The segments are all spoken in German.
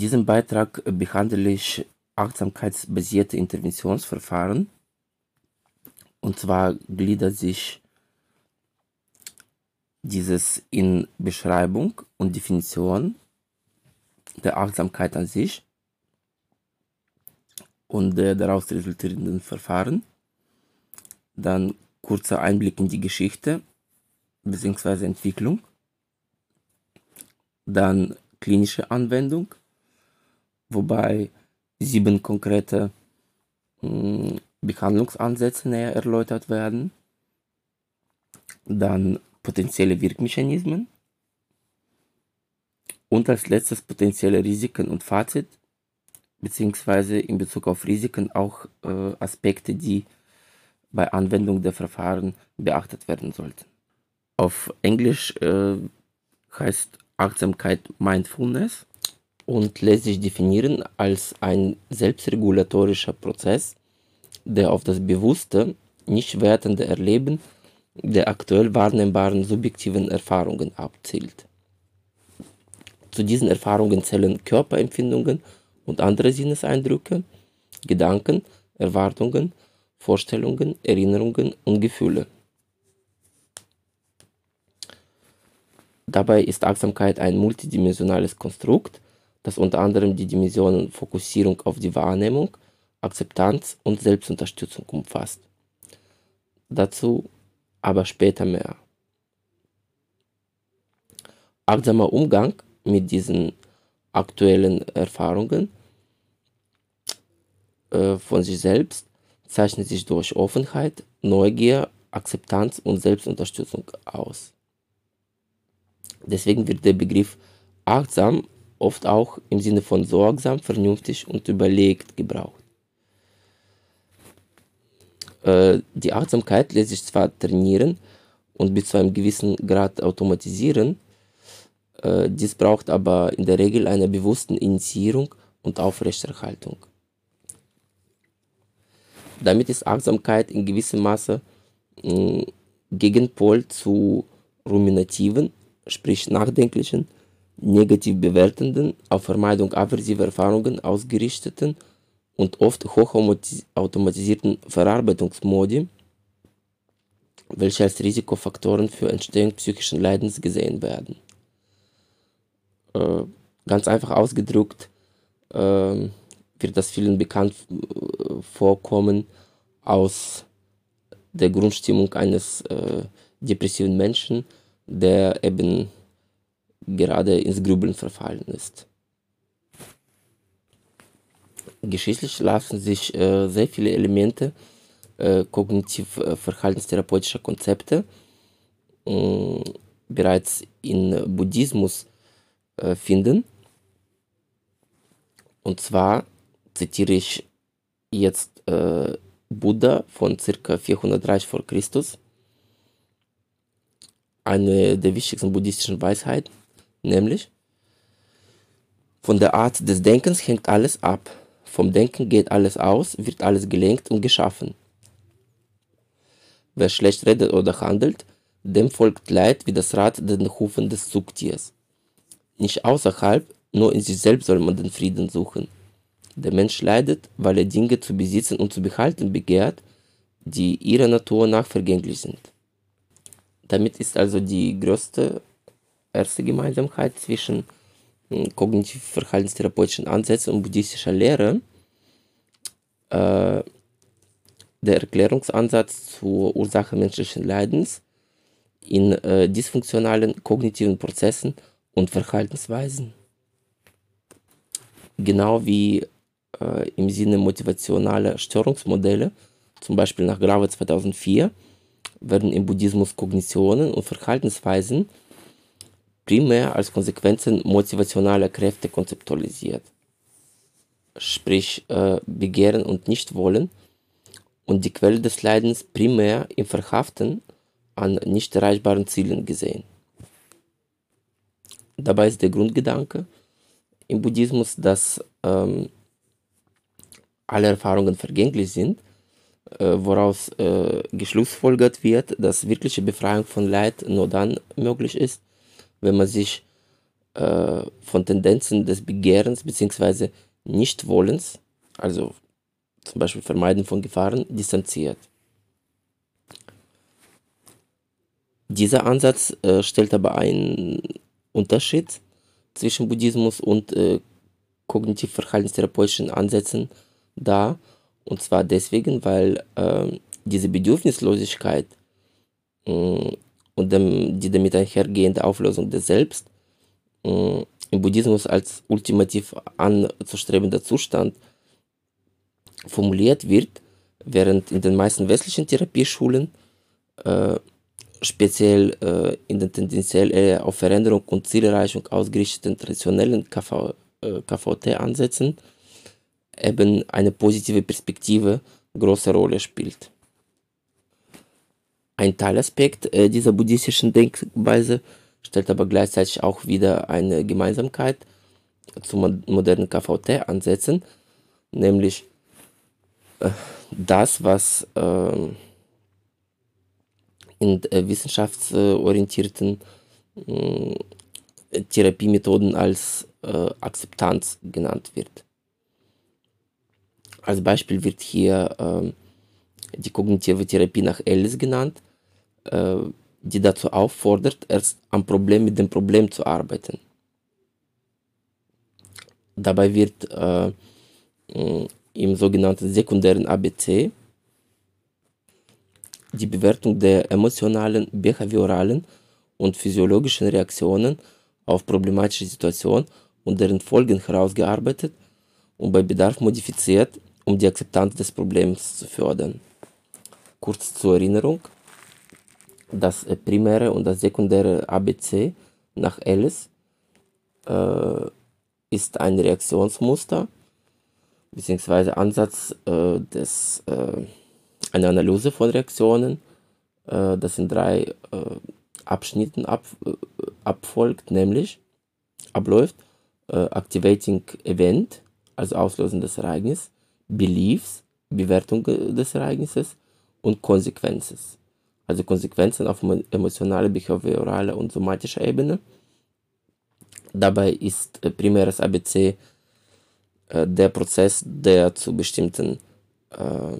diesem Beitrag behandle ich achtsamkeitsbasierte Interventionsverfahren. Und zwar gliedert sich dieses in Beschreibung und Definition der Achtsamkeit an sich und der daraus resultierenden Verfahren. Dann kurzer Einblick in die Geschichte bzw. Entwicklung. Dann klinische Anwendung, wobei sieben konkrete mh, Behandlungsansätze näher erläutert werden. Dann potenzielle Wirkmechanismen. Und als letztes potenzielle Risiken und Fazit, beziehungsweise in Bezug auf Risiken auch äh, Aspekte, die bei Anwendung der Verfahren beachtet werden sollten. Auf Englisch äh, heißt Achtsamkeit Mindfulness und lässt sich definieren als ein selbstregulatorischer Prozess, der auf das bewusste, nicht wertende Erleben der aktuell wahrnehmbaren subjektiven Erfahrungen abzielt. Zu diesen Erfahrungen zählen Körperempfindungen und andere Sinneseindrücke, Gedanken, Erwartungen, Vorstellungen, Erinnerungen und Gefühle. Dabei ist Achtsamkeit ein multidimensionales Konstrukt, das unter anderem die Dimensionen Fokussierung auf die Wahrnehmung, Akzeptanz und Selbstunterstützung umfasst. Dazu aber später mehr. Achtsamer Umgang mit diesen aktuellen Erfahrungen äh, von sich selbst zeichnet sich durch Offenheit, Neugier, Akzeptanz und Selbstunterstützung aus. Deswegen wird der Begriff achtsam oft auch im Sinne von sorgsam, vernünftig und überlegt gebraucht. Äh, die Achtsamkeit lässt sich zwar trainieren und bis zu einem gewissen Grad automatisieren, äh, dies braucht aber in der Regel eine bewusste Initiierung und Aufrechterhaltung. Damit ist Achtsamkeit in gewissem Maße mh, Gegenpol zu ruminativen, sprich nachdenklichen, negativ bewertenden, auf Vermeidung aversiver Erfahrungen ausgerichteten und oft hochautomatisierten Verarbeitungsmodi, welche als Risikofaktoren für Entstehung psychischen Leidens gesehen werden. Äh, ganz einfach ausgedrückt äh, wird das vielen bekannt äh, vorkommen aus der Grundstimmung eines äh, depressiven Menschen, der eben gerade ins Grübeln verfallen ist geschichtlich lassen sich äh, sehr viele Elemente äh, kognitiv-verhaltenstherapeutischer äh, Konzepte äh, bereits in Buddhismus äh, finden. Und zwar zitiere ich jetzt äh, Buddha von ca. 430 vor Christus, eine der wichtigsten buddhistischen Weisheiten, nämlich von der Art des Denkens hängt alles ab. Vom Denken geht alles aus, wird alles gelenkt und geschaffen. Wer schlecht redet oder handelt, dem folgt Leid wie das Rad den Hufen des Zugtiers. Nicht außerhalb, nur in sich selbst soll man den Frieden suchen. Der Mensch leidet, weil er Dinge zu besitzen und zu behalten begehrt, die ihrer Natur nach vergänglich sind. Damit ist also die größte erste Gemeinsamkeit zwischen kognitiv-verhaltenstherapeutischen Ansätzen und buddhistischer Lehre äh, der Erklärungsansatz zur Ursache menschlichen Leidens in äh, dysfunktionalen kognitiven Prozessen und Verhaltensweisen. Genau wie äh, im Sinne motivationaler Störungsmodelle, zum Beispiel nach Grave 2004, werden im Buddhismus Kognitionen und Verhaltensweisen primär als Konsequenzen motivationaler Kräfte konzeptualisiert. Sprich äh, Begehren und Nichtwollen und die Quelle des Leidens primär im Verhaften an nicht erreichbaren Zielen gesehen. Dabei ist der Grundgedanke im Buddhismus, dass ähm, alle Erfahrungen vergänglich sind, äh, woraus äh, geschlussfolgert wird, dass wirkliche Befreiung von Leid nur dann möglich ist, wenn man sich äh, von Tendenzen des Begehrens bzw. Nichtwollens, also zum Beispiel Vermeiden von Gefahren, distanziert. Dieser Ansatz äh, stellt aber einen Unterschied zwischen Buddhismus und äh, kognitiv-verhaltenstherapeutischen Ansätzen dar. Und zwar deswegen, weil äh, diese Bedürfnislosigkeit äh, und dem, die damit einhergehende Auflösung des Selbst äh, im Buddhismus als ultimativ anzustrebender Zustand formuliert wird, während in den meisten westlichen Therapieschulen äh, speziell äh, in den tendenziell eher auf Veränderung und Zielerreichung ausgerichteten traditionellen KV, äh, KVT-Ansätzen eben eine positive Perspektive große Rolle spielt. Ein Teilaspekt äh, dieser buddhistischen Denkweise stellt aber gleichzeitig auch wieder eine Gemeinsamkeit zu modernen KVT-Ansätzen, nämlich äh, das, was äh, in wissenschaftsorientierten äh, Therapiemethoden als äh, Akzeptanz genannt wird. Als Beispiel wird hier ähm, die kognitive Therapie nach Ellis genannt, die dazu auffordert, erst am Problem mit dem Problem zu arbeiten. Dabei wird äh, im sogenannten sekundären ABC die Bewertung der emotionalen, behavioralen und physiologischen Reaktionen auf problematische Situationen und deren Folgen herausgearbeitet und bei Bedarf modifiziert, um die Akzeptanz des Problems zu fördern. Kurz zur Erinnerung, das primäre und das sekundäre ABC nach Ellis äh, ist ein Reaktionsmuster bzw. Ansatz äh, des äh, eine Analyse von Reaktionen, äh, das in drei äh, Abschnitten ab, äh, abfolgt, nämlich abläuft äh, Activating Event, also auslösendes Ereignis, Beliefs, Bewertung des Ereignisses und Konsequenzen. Also Konsequenzen auf emotionaler, behaviorale und somatischer Ebene. Dabei ist äh, primäres ABC äh, der Prozess, der zu bestimmten äh,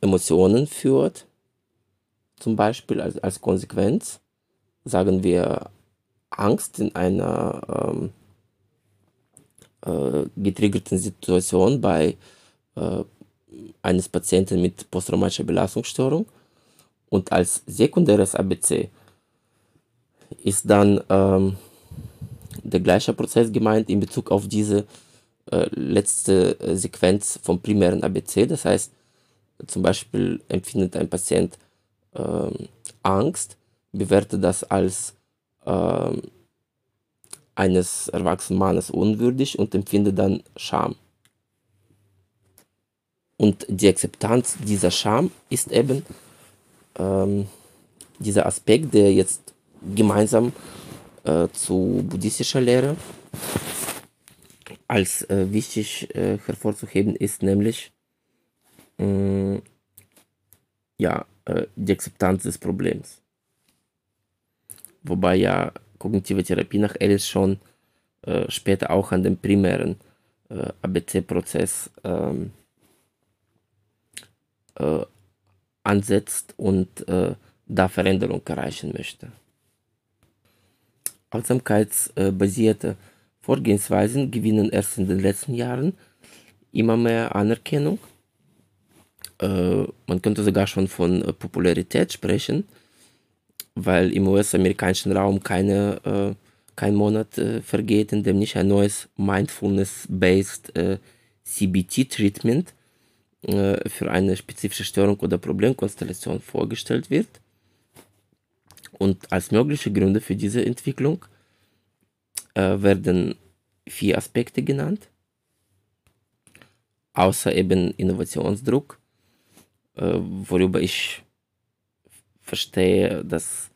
Emotionen führt, zum Beispiel als, als Konsequenz, sagen wir Angst in einer ähm, äh, getriggerten Situation bei äh, eines Patienten mit posttraumatischer Belastungsstörung und als sekundäres ABC ist dann ähm, der gleiche Prozess gemeint in Bezug auf diese äh, letzte Sequenz vom primären ABC. Das heißt, zum Beispiel empfindet ein Patient ähm, Angst, bewertet das als ähm, eines erwachsenen Mannes unwürdig und empfindet dann Scham. Und die Akzeptanz dieser Scham ist eben ähm, dieser Aspekt, der jetzt gemeinsam äh, zu buddhistischer Lehre als äh, wichtig äh, hervorzuheben ist, nämlich mh, ja, äh, die Akzeptanz des Problems. Wobei ja kognitive Therapie nach Ellis schon äh, später auch an dem primären äh, ABC-Prozess ähm, äh, ansetzt und äh, da Veränderung erreichen möchte. Achtsamkeitsbasierte Vorgehensweisen gewinnen erst in den letzten Jahren immer mehr Anerkennung äh, man könnte sogar schon von äh, Popularität sprechen, weil im US-amerikanischen Raum keine, äh, kein Monat äh, vergeht, in dem nicht ein neues Mindfulness-based äh, CBT-Treatment äh, für eine spezifische Störung oder Problemkonstellation vorgestellt wird. Und als mögliche Gründe für diese Entwicklung werden vier Aspekte genannt, außer eben Innovationsdruck äh, worüber ich verstehe, dass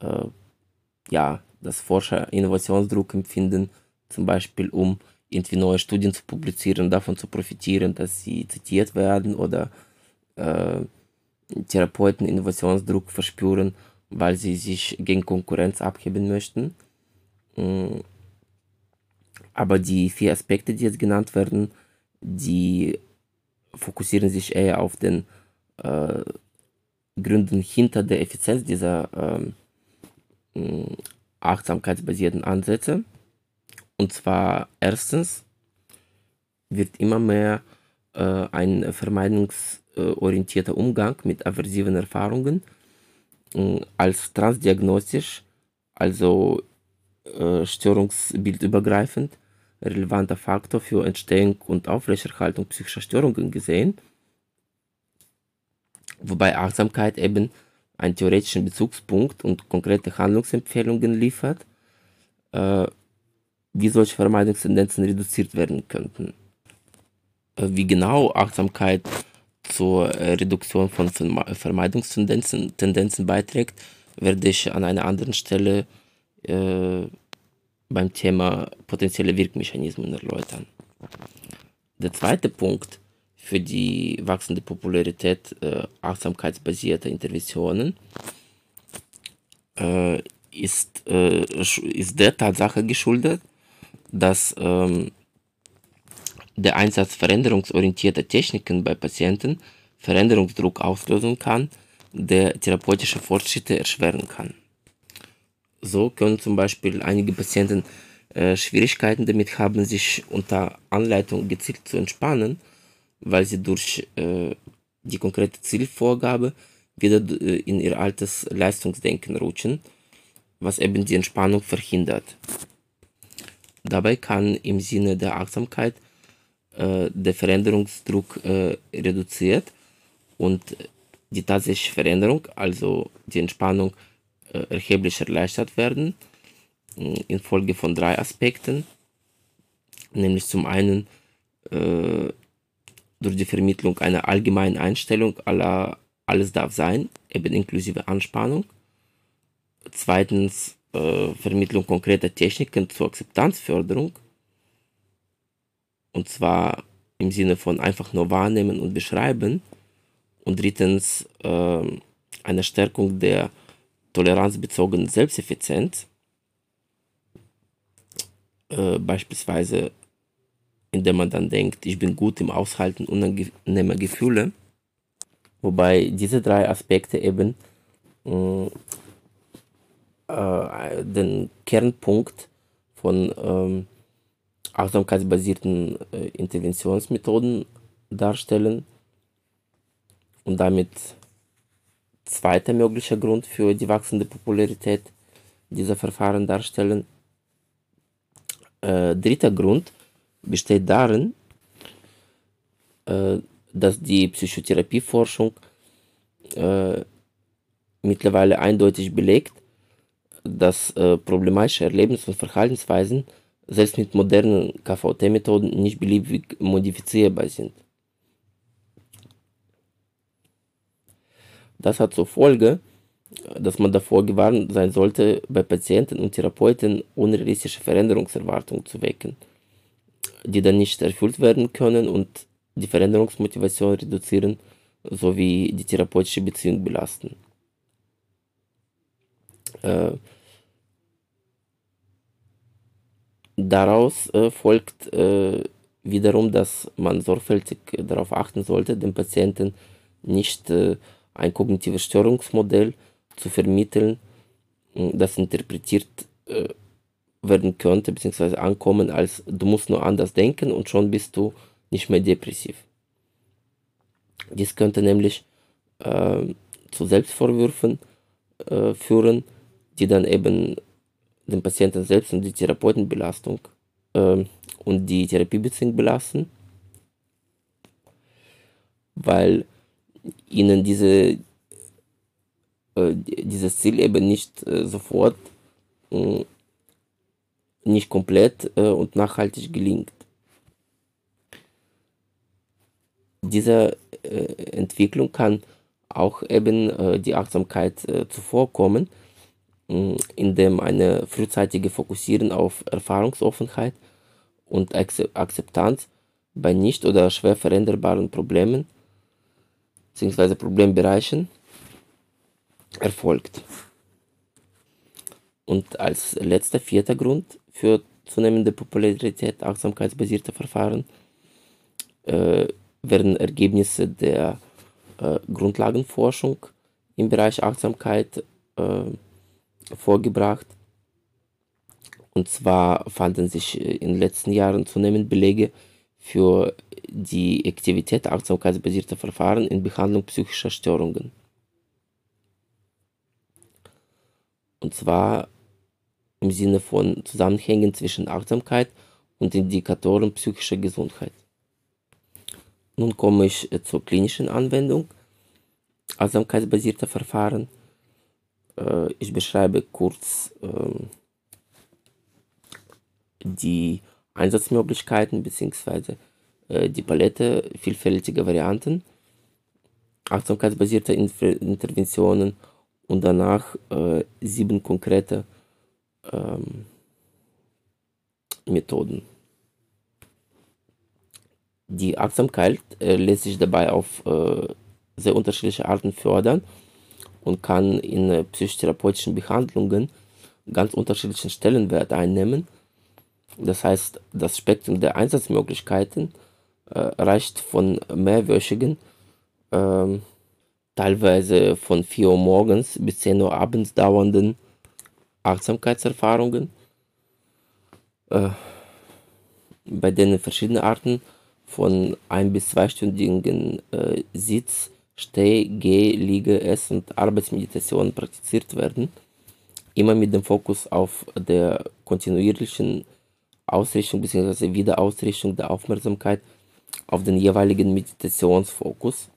äh, ja, dass Forscher Innovationsdruck empfinden, zum Beispiel um irgendwie neue Studien zu publizieren, davon zu profitieren, dass sie zitiert werden oder äh, Therapeuten Innovationsdruck verspüren, weil sie sich gegen Konkurrenz abheben möchten. Aber die vier Aspekte, die jetzt genannt werden, die fokussieren sich eher auf den äh, Gründen hinter der Effizienz dieser mm, achtsamkeitsbasierten Ansätze. Und zwar erstens wird immer mehr äh, ein vermeidungsorientierter Umgang mit aversiven Erfahrungen äh, als transdiagnostisch, also äh, störungsbildübergreifend, relevanter Faktor für Entstehung und Aufrechterhaltung psychischer Störungen gesehen, wobei Achtsamkeit eben einen theoretischen Bezugspunkt und konkrete Handlungsempfehlungen liefert, äh, wie solche Vermeidungstendenzen reduziert werden könnten. Äh, wie genau Achtsamkeit zur Reduktion von Vermeidungstendenzen Tendenzen beiträgt, werde ich an einer anderen Stelle äh, beim Thema potenzielle Wirkmechanismen erläutern. Der zweite Punkt für die wachsende Popularität äh, achtsamkeitsbasierter Interventionen äh, ist, äh, ist der Tatsache geschuldet, dass ähm, der Einsatz veränderungsorientierter Techniken bei Patienten Veränderungsdruck auslösen kann, der therapeutische Fortschritte erschweren kann. So können zum Beispiel einige Patienten äh, Schwierigkeiten damit haben, sich unter Anleitung gezielt zu entspannen, weil sie durch äh, die konkrete Zielvorgabe wieder äh, in ihr altes Leistungsdenken rutschen, was eben die Entspannung verhindert. Dabei kann im Sinne der Achtsamkeit äh, der Veränderungsdruck äh, reduziert und die tatsächliche Veränderung, also die Entspannung, äh, erheblich erleichtert werden, äh, infolge von drei Aspekten, nämlich zum einen äh, durch die Vermittlung einer allgemeinen Einstellung aller alles darf sein, eben inklusive Anspannung. Zweitens äh, Vermittlung konkreter Techniken zur Akzeptanzförderung. Und zwar im Sinne von einfach nur wahrnehmen und beschreiben. Und drittens äh, eine Stärkung der toleranzbezogenen Selbsteffizienz, äh, beispielsweise indem man dann denkt, ich bin gut im Aushalten unangenehmer Gefühle, wobei diese drei Aspekte eben äh, den Kernpunkt von ähm, achtsamkeitsbasierten äh, Interventionsmethoden darstellen und damit zweiter möglicher Grund für die wachsende Popularität dieser Verfahren darstellen. Äh, dritter Grund besteht darin, äh, dass die Psychotherapieforschung äh, mittlerweile eindeutig belegt, dass äh, problematische Erlebnisse und Verhaltensweisen selbst mit modernen KVT-Methoden nicht beliebig modifizierbar sind. Das hat zur Folge, dass man davor gewarnt sein sollte, bei Patienten und Therapeuten unrealistische Veränderungserwartungen zu wecken, die dann nicht erfüllt werden können und die Veränderungsmotivation reduzieren sowie die therapeutische Beziehung belasten. Äh, daraus äh, folgt äh, wiederum, dass man sorgfältig darauf achten sollte, den Patienten nicht äh, ein kognitives Störungsmodell zu vermitteln, hm, das interpretiert äh, werden könnte, beziehungsweise ankommen als du musst nur anders denken und schon bist du nicht mehr depressiv. Dies könnte nämlich äh, zu Selbstvorwürfen äh, führen, die dann eben den Patienten selbst und die Therapeutenbelastung äh, und die Therapiebeziehung belasten, weil ihnen diese, äh, dieses Ziel eben nicht äh, sofort, äh, nicht komplett äh, und nachhaltig gelingt. Diese äh, Entwicklung kann auch eben äh, die Achtsamkeit zuvorkommen, indem eine frühzeitige Fokussieren auf Erfahrungsoffenheit und Akzeptanz bei nicht oder schwer veränderbaren Problemen bzw. Problembereichen erfolgt. Und als letzter vierter Grund für zunehmende Popularität achtsamkeitsbasierter Verfahren äh, werden Ergebnisse der äh, Grundlagenforschung im Bereich Achtsamkeit äh, vorgebracht. Und zwar fanden sich in den letzten Jahren zunehmend Belege für die Aktivität achtsamkeitsbasierter Verfahren in Behandlung psychischer Störungen. Und zwar im Sinne von Zusammenhängen zwischen Achtsamkeit und Indikatoren psychischer Gesundheit. Nun komme ich zur klinischen Anwendung achtsamkeitsbasierter Verfahren. Äh, ich beschreibe kurz ähm, die Einsatzmöglichkeiten bzw. Äh, die Palette vielfältiger Varianten achtsamkeitsbasierter Interventionen und danach äh, sieben konkrete Methoden. Die Achtsamkeit äh, lässt sich dabei auf äh, sehr unterschiedliche Arten fördern und kann in äh, psychotherapeutischen Behandlungen ganz unterschiedlichen Stellenwert einnehmen. Das heißt, das Spektrum der Einsatzmöglichkeiten äh, reicht von mehrwöchigen, ähm, teilweise von 4 Uhr morgens bis 10 Uhr abends dauernden Achtsamkeitserfahrungen, äh, bei denen verschiedene Arten von ein- bis zweistündigen äh, Sitz-, Steh-, Geh-, Liege-, Ess- und Arbeitsmeditationen praktiziert werden, immer mit dem Fokus auf der kontinuierlichen Ausrichtung bzw. Wiederausrichtung der Aufmerksamkeit auf den jeweiligen Meditationsfokus,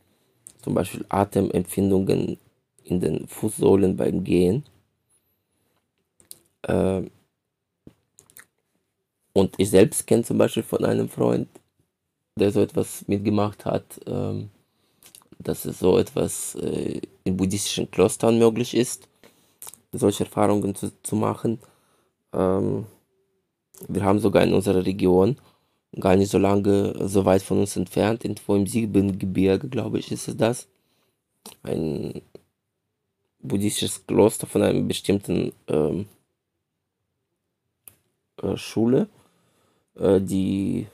zum Beispiel Atemempfindungen in den Fußsohlen beim Gehen. Äh, und ich selbst kenne zum Beispiel von einem Freund, der so etwas mitgemacht hat, ähm, dass so etwas äh, in buddhistischen Klostern möglich ist, solche Erfahrungen zu, zu machen. Ähm, wir haben sogar in unserer Region, gar nicht so lange, so weit von uns entfernt, irgendwo im Siebengebirge, glaube ich, ist es das, ein buddhistisches Kloster von einer bestimmten ähm, äh, Schule, äh, die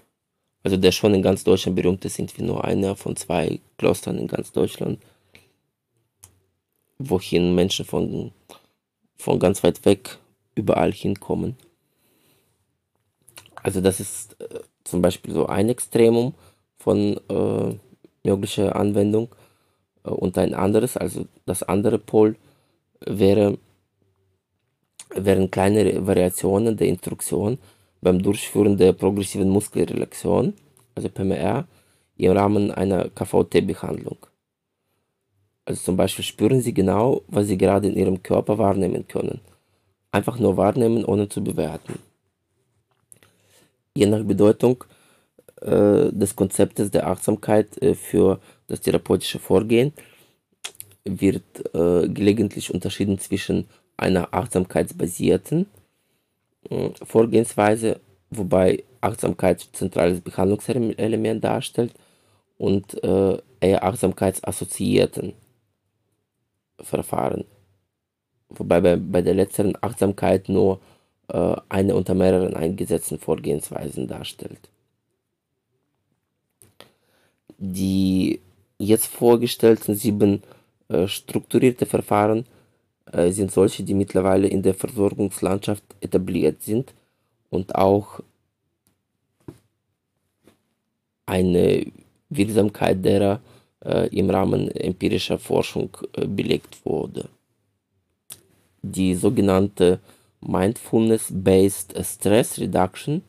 also der schon in ganz Deutschland berühmt ist, sind wir nur einer von zwei Klostern in ganz Deutschland, wohin Menschen von, von ganz weit weg überall hinkommen. Also das ist äh, zum Beispiel so ein Extremum von äh, möglicher Anwendung äh, und ein anderes, also das andere Pol wäre, wären kleine Variationen der Instruktion, beim Durchführen der progressiven Muskelrelaxation, also PMR, im Rahmen einer KVT-Behandlung. Also zum Beispiel spüren Sie genau, was Sie gerade in Ihrem Körper wahrnehmen können. Einfach nur wahrnehmen, ohne zu bewerten. Je nach Bedeutung äh, des Konzeptes der Achtsamkeit äh, für das therapeutische Vorgehen wird äh, gelegentlich unterschieden zwischen einer achtsamkeitsbasierten Vorgehensweise, wobei Achtsamkeit zentrales Behandlungselement darstellt und äh, eher achtsamkeitsassoziierten Verfahren. Wobei bei, bei der letzteren Achtsamkeit nur äh, eine unter mehreren eingesetzten Vorgehensweisen darstellt. Die jetzt vorgestellten sieben äh, strukturierte Verfahren sind solche, die mittlerweile in der Versorgungslandschaft etabliert sind und auch eine Wirksamkeit derer äh, im Rahmen empirischer Forschung äh, belegt wurde. Die sogenannte Mindfulness-Based Stress Reduction,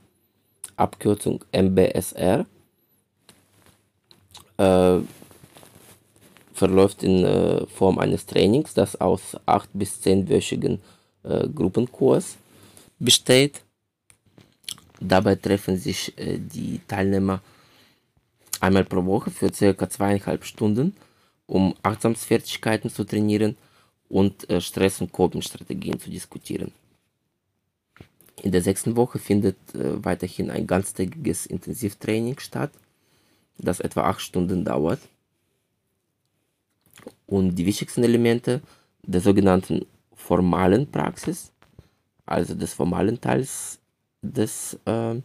Abkürzung MBSR, äh, verläuft in äh, Form eines Trainings, das aus acht bis zehnwöchigen äh, Gruppenkurs besteht. Dabei treffen sich äh, die Teilnehmer einmal pro Woche für circa zweieinhalb Stunden, um Achtsamsfertigkeiten zu trainieren und äh, Stress- und Coping-Strategien zu diskutieren. In der sechsten Woche findet äh, weiterhin ein ganztägiges Intensivtraining statt, das etwa acht Stunden dauert und die wichtigsten Elemente der sogenannten formalen Praxis also des formalen Teils des äh,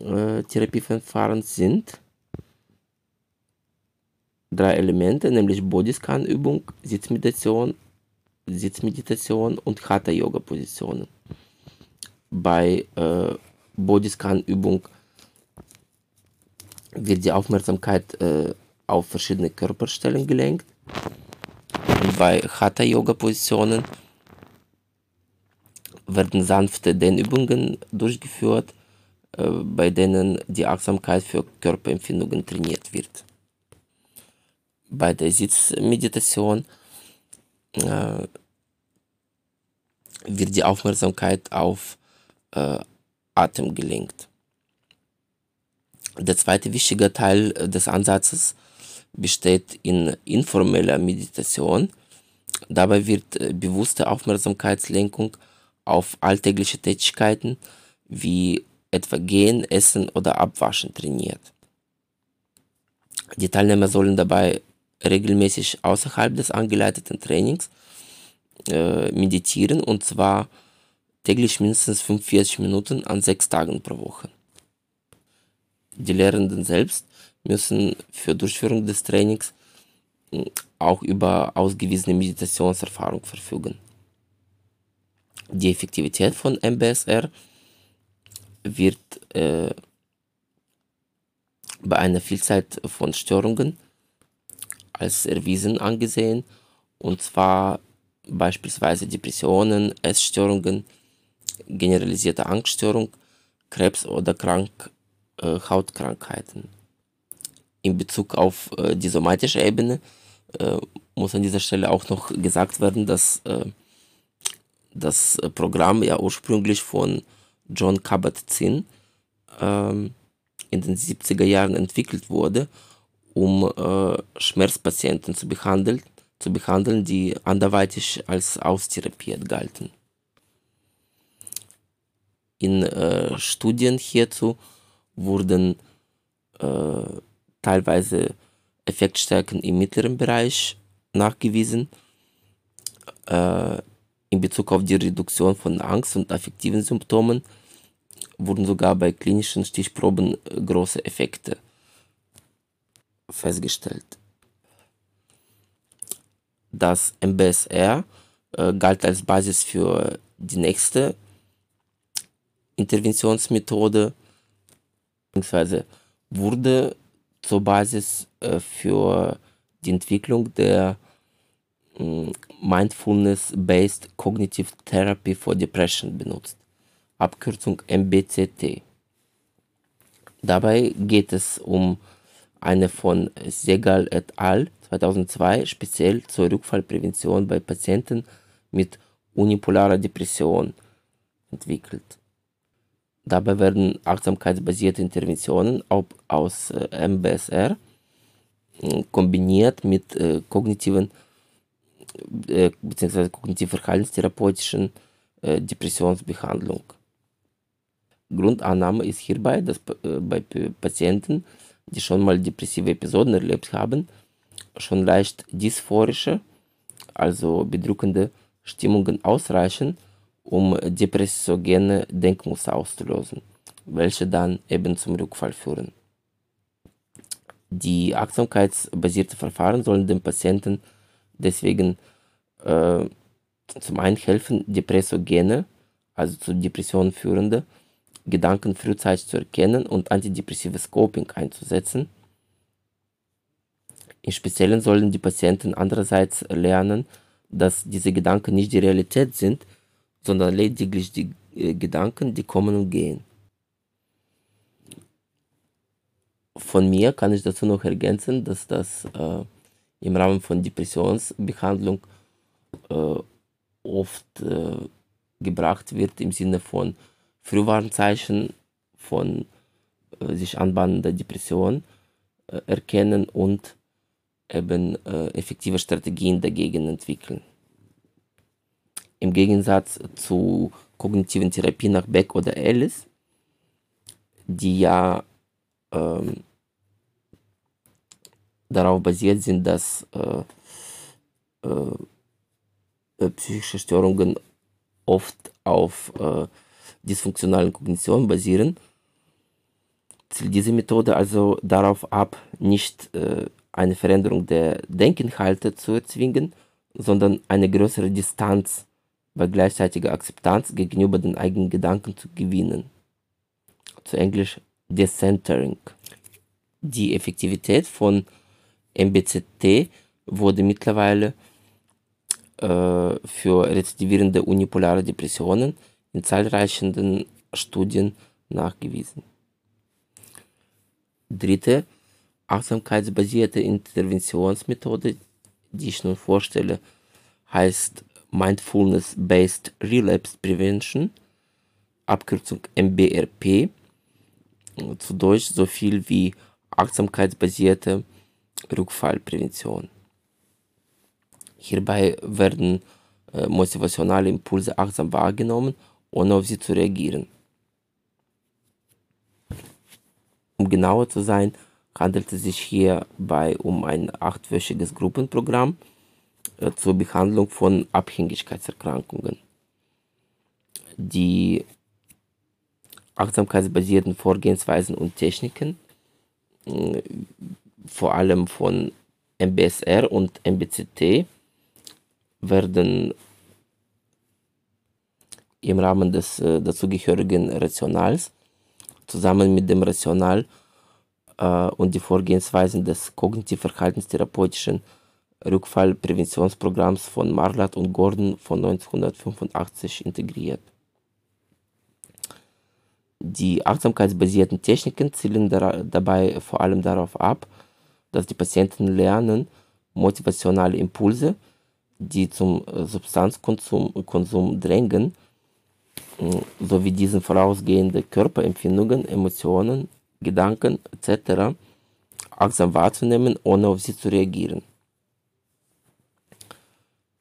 äh, Therapieverfahrens sind drei Elemente, nämlich Bodyscan-Übung, Sitzmeditation, Sitzmeditation und Hatha-Yoga-Positionen. Bei äh, Bodyscan-Übung wird die Aufmerksamkeit äh, auf verschiedene Körperstellen gelenkt. Und bei Hatha-Yoga-Positionen werden sanfte Dehnübungen durchgeführt, äh, bei denen die Achtsamkeit für Körperempfindungen trainiert wird. Bei der Sitzmeditation äh, wird die Aufmerksamkeit auf äh, Atem gelenkt. Der zweite wichtige Teil des Ansatzes besteht in informeller Meditation. Dabei wird äh, bewusste Aufmerksamkeitslenkung auf alltägliche Tätigkeiten wie etwa Gehen, Essen oder Abwaschen trainiert. Die Teilnehmer sollen dabei regelmäßig außerhalb des angeleiteten Trainings äh, meditieren und zwar täglich mindestens 45 Minuten an sechs Tagen pro Woche. Die Lehrenden selbst müssen für Durchführung des Trainings hm, auch über ausgewiesene Meditationserfahrung verfügen. Die Effektivität von MBSR wird äh, bei einer Vielzahl von Störungen als erwiesen angesehen, und zwar beispielsweise Depressionen, Essstörungen, generalisierte Angststörung, Krebs oder Krank, äh, Hautkrankheiten. In Bezug auf äh, die somatische Ebene äh, muss an dieser Stelle auch noch gesagt werden, dass äh, das Programm ja ursprünglich von John Kabat-Zinn ähm, in den 70er Jahren entwickelt wurde, um äh, Schmerzpatienten zu behandeln, zu behandeln, die anderweitig als austherapiert galten. In äh, Studien hierzu wurden äh, teilweise Effektstärken im mittleren Bereich nachgewiesen. Äh, in Bezug auf die Reduktion von Angst und affektiven Symptomen wurden sogar bei klinischen Stichproben äh, große Effekte festgestellt. Das MBSR äh, galt als Basis für die nächste Interventionsmethode, beziehungsweise wurde zur Basis äh, für die Entwicklung der äh, Mindfulness-Based Cognitive Therapy for Depression benutzt. Abkürzung MBCT. Dabei geht es um eine von Segal et al. 2002 speziell zur Rückfallprävention bei Patienten mit unipolarer Depression entwickelt. Dabei werden achtsamkeitsbasierte Interventionen aus äh, MBSR äh, kombiniert mit äh, kognitiven bzw. kognitiv-verhaltenstherapeutischen Depressionsbehandlung. Grundannahme ist hierbei, dass bei Patienten, die schon mal depressive Episoden erlebt haben, schon leicht dysphorische, also bedrückende Stimmungen ausreichen, um depressogene Denkmuster auszulösen, welche dann eben zum Rückfall führen. Die achtsamkeitsbasierten Verfahren sollen dem Patienten deswegen äh, zum einen helfen, depressogene, also zu Depressionen führende Gedanken frühzeitig zu erkennen und antidepressives Coping einzusetzen. Im Speziellen sollen die Patienten andererseits lernen, dass diese Gedanken nicht die Realität sind, sondern lediglich die äh, Gedanken, die kommen und gehen. Von mir kann ich dazu noch ergänzen, dass das äh, im Rahmen von Depressionsbehandlung äh, oft äh, gebracht wird im Sinne von Frühwarnzeichen von äh, sich anbahnender Depression äh, erkennen und eben effektive Strategien dagegen entwickeln. Im Gegensatz zu kognitiven Therapie nach Beck oder Ellis, die ja ähm, darauf basiert sind, dass äh, äh, psychische Störungen oft auf äh, dysfunktionalen Kognition basieren, zielt diese Methode also darauf ab, nicht äh, eine Veränderung der Denkinhalte zu erzwingen, sondern eine größere Distanz bei gleichzeitiger Akzeptanz gegenüber den eigenen Gedanken zu gewinnen. Zu Englisch Decentering. Die Effektivität von MBCT wurde mittlerweile äh, für rezidivierende unipolare Depressionen in zahlreichen Studien nachgewiesen. Dritte achtsamkeitsbasierte Interventionsmethode, die ich nun vorstelle, heißt Mindfulness-Based Relapse Prevention, Abkürzung MBRP, zu Deutsch so viel wie achtsamkeitsbasierte Rückfallprävention. Hierbei werden äh, motivationale Impulse achtsam wahrgenommen, ohne auf sie zu reagieren. Um genauer zu sein, handelt es sich hierbei um ein achtwöchiges Gruppenprogramm zur Behandlung von Abhängigkeitserkrankungen. Die achtsamkeitsbasierten Vorgehensweisen und Techniken, äh, vor allem von MBSR und MBCT, werden im Rahmen des äh, dazugehörigen Rationals zusammen mit dem Rational äh, und die Vorgehensweisen des kognitiv-verhaltenstherapeutischen Rückfallpräventionsprogramms von Marlatt und Gordon von 1985 integriert. Die achtsamkeitsbasierten Techniken zielen dabei vor allem darauf ab, dass die Patienten lernen, motivationale Impulse, die zum Substanzkonsum Konsum drängen, sowie diesen vorausgehende Körperempfindungen, Emotionen, Gedanken etc. achtsam wahrzunehmen, ohne auf sie zu reagieren.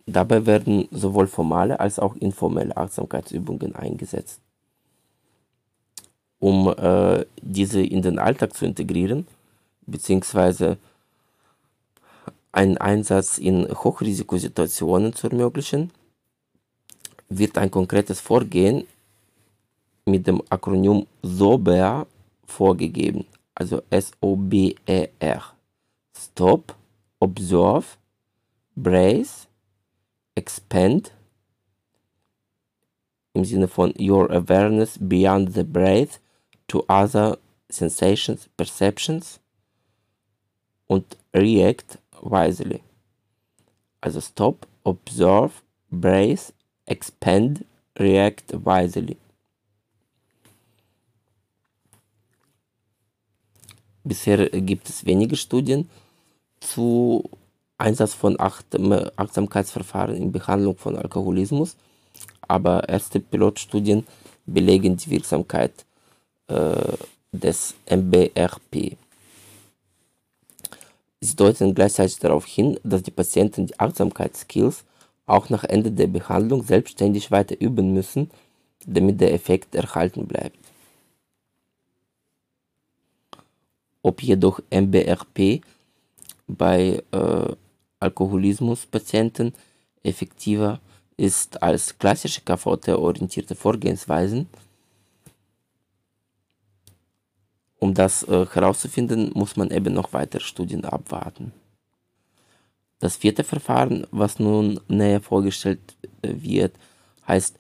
Dabei werden sowohl formale als auch informelle Achtsamkeitsübungen eingesetzt. Um äh, diese in den Alltag zu integrieren, beziehungsweise einen Einsatz in Hochrisikosituationen zu ermöglichen, wird ein konkretes Vorgehen mit dem Akronym SOBER vorgegeben. Also S-O-B-E-R. Stop, Observe, Brace, Expand. Im Sinne von Your Awareness Beyond the Breath to Other Sensations, Perceptions. Und React wisely. Also Stop, Observe, Brace, expand, react wisely. Bisher gibt es wenige Studien zu Einsatz von Achtsamkeitsverfahren in Behandlung von Alkoholismus, aber erste Pilotstudien belegen die Wirksamkeit äh, des MBRP. Sie deuten gleichzeitig darauf hin, dass die Patienten die Achtsamkeitsskills auch nach Ende der Behandlung selbstständig weiter üben müssen, damit der Effekt erhalten bleibt. Ob jedoch MBRP bei äh, Alkoholismuspatienten effektiver ist als klassische KVT-orientierte Vorgehensweisen. Um das äh, herauszufinden, muss man eben noch weitere Studien abwarten. Das vierte Verfahren, was nun näher vorgestellt äh, wird, heißt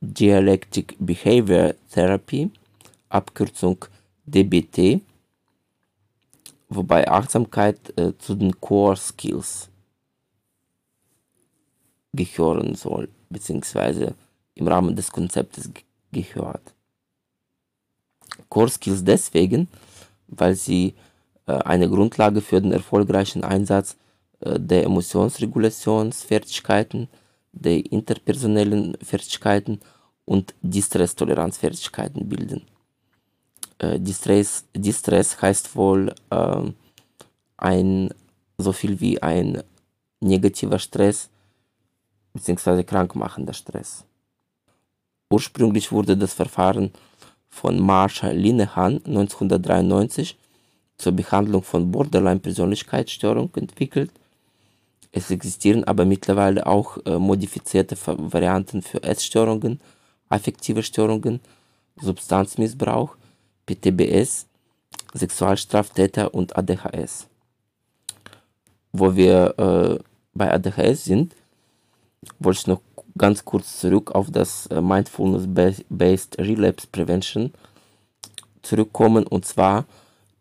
Dialectic Behavior Therapy, Abkürzung DBT, wobei Achtsamkeit äh, zu den Core Skills gehören soll, beziehungsweise im Rahmen des Konzeptes gehört. Core Skills deswegen, weil sie äh, eine Grundlage für den erfolgreichen Einsatz äh, der Emotionsregulationsfertigkeiten, der interpersonellen Fertigkeiten und Distress-Toleranzfertigkeiten bilden. Äh, Distress, Distress heißt wohl äh, ein so viel wie ein negativer Stress bzw. krankmachender Stress. Ursprünglich wurde das Verfahren von Marsha Linehan 1993 zur Behandlung von Borderline-Persönlichkeitsstörung entwickelt Es existieren aber mittlerweile auch äh, modifizierte Varianten für Essstörungen, affektive Störungen, Substanzmissbrauch, PTBS, Sexualstraftäter und ADHS. Wo wir äh, bei ADHS sind, wollte ich noch ganz kurz zurück auf das äh, Mindfulness-Based Relapse Prevention zurückkommen. Und zwar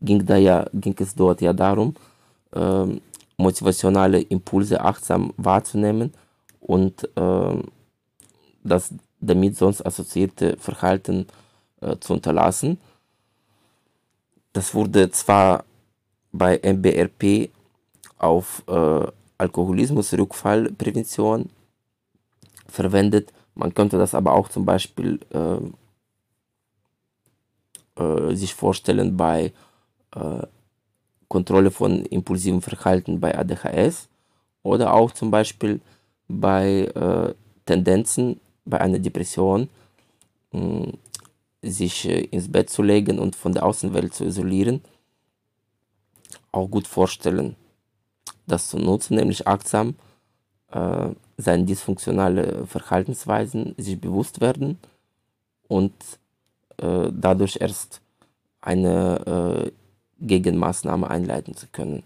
ging, da ja, ging es dort ja darum, äh, motivationale Impulse achtsam wahrzunehmen und äh, das damit sonst assoziierte Verhalten äh, zu unterlassen. Das wurde zwar bei MBRP auf äh, Alkoholismus-Rückfallprävention verwendet. Man könnte das aber auch zum Beispiel äh, äh, sich vorstellen bei äh, Kontrolle von impulsivem Verhalten bei ADHS oder auch zum Beispiel bei äh, Tendenzen bei einer Depression, mh, sich äh, ins Bett zu legen und von der Außenwelt zu isolieren, auch gut vorstellen, das zu nutzen, nämlich achtsam äh, seine dysfunktionale Verhaltensweisen sich bewusst werden und äh, dadurch erst eine äh, Gegenmaßnahme einleiten zu können.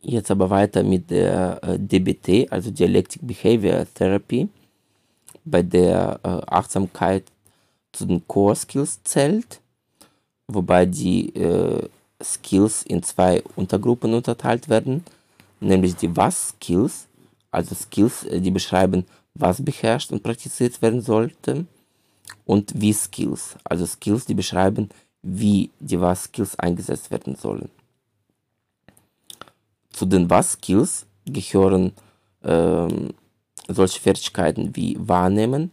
Jetzt aber weiter mit der äh, DBT, also Dialectic Behavior Therapy, bei der äh, Achtsamkeit zu den Core Skills zählt, wobei die äh, Skills in zwei Untergruppen unterteilt werden, nämlich die Was-Skills, also Skills, äh, die beschreiben, was beherrscht und praktiziert werden sollte, und Wie-Skills, also Skills, die beschreiben, wie die Was-Skills eingesetzt werden sollen. Zu den Was-Skills gehören ähm, solche Fertigkeiten wie Wahrnehmen,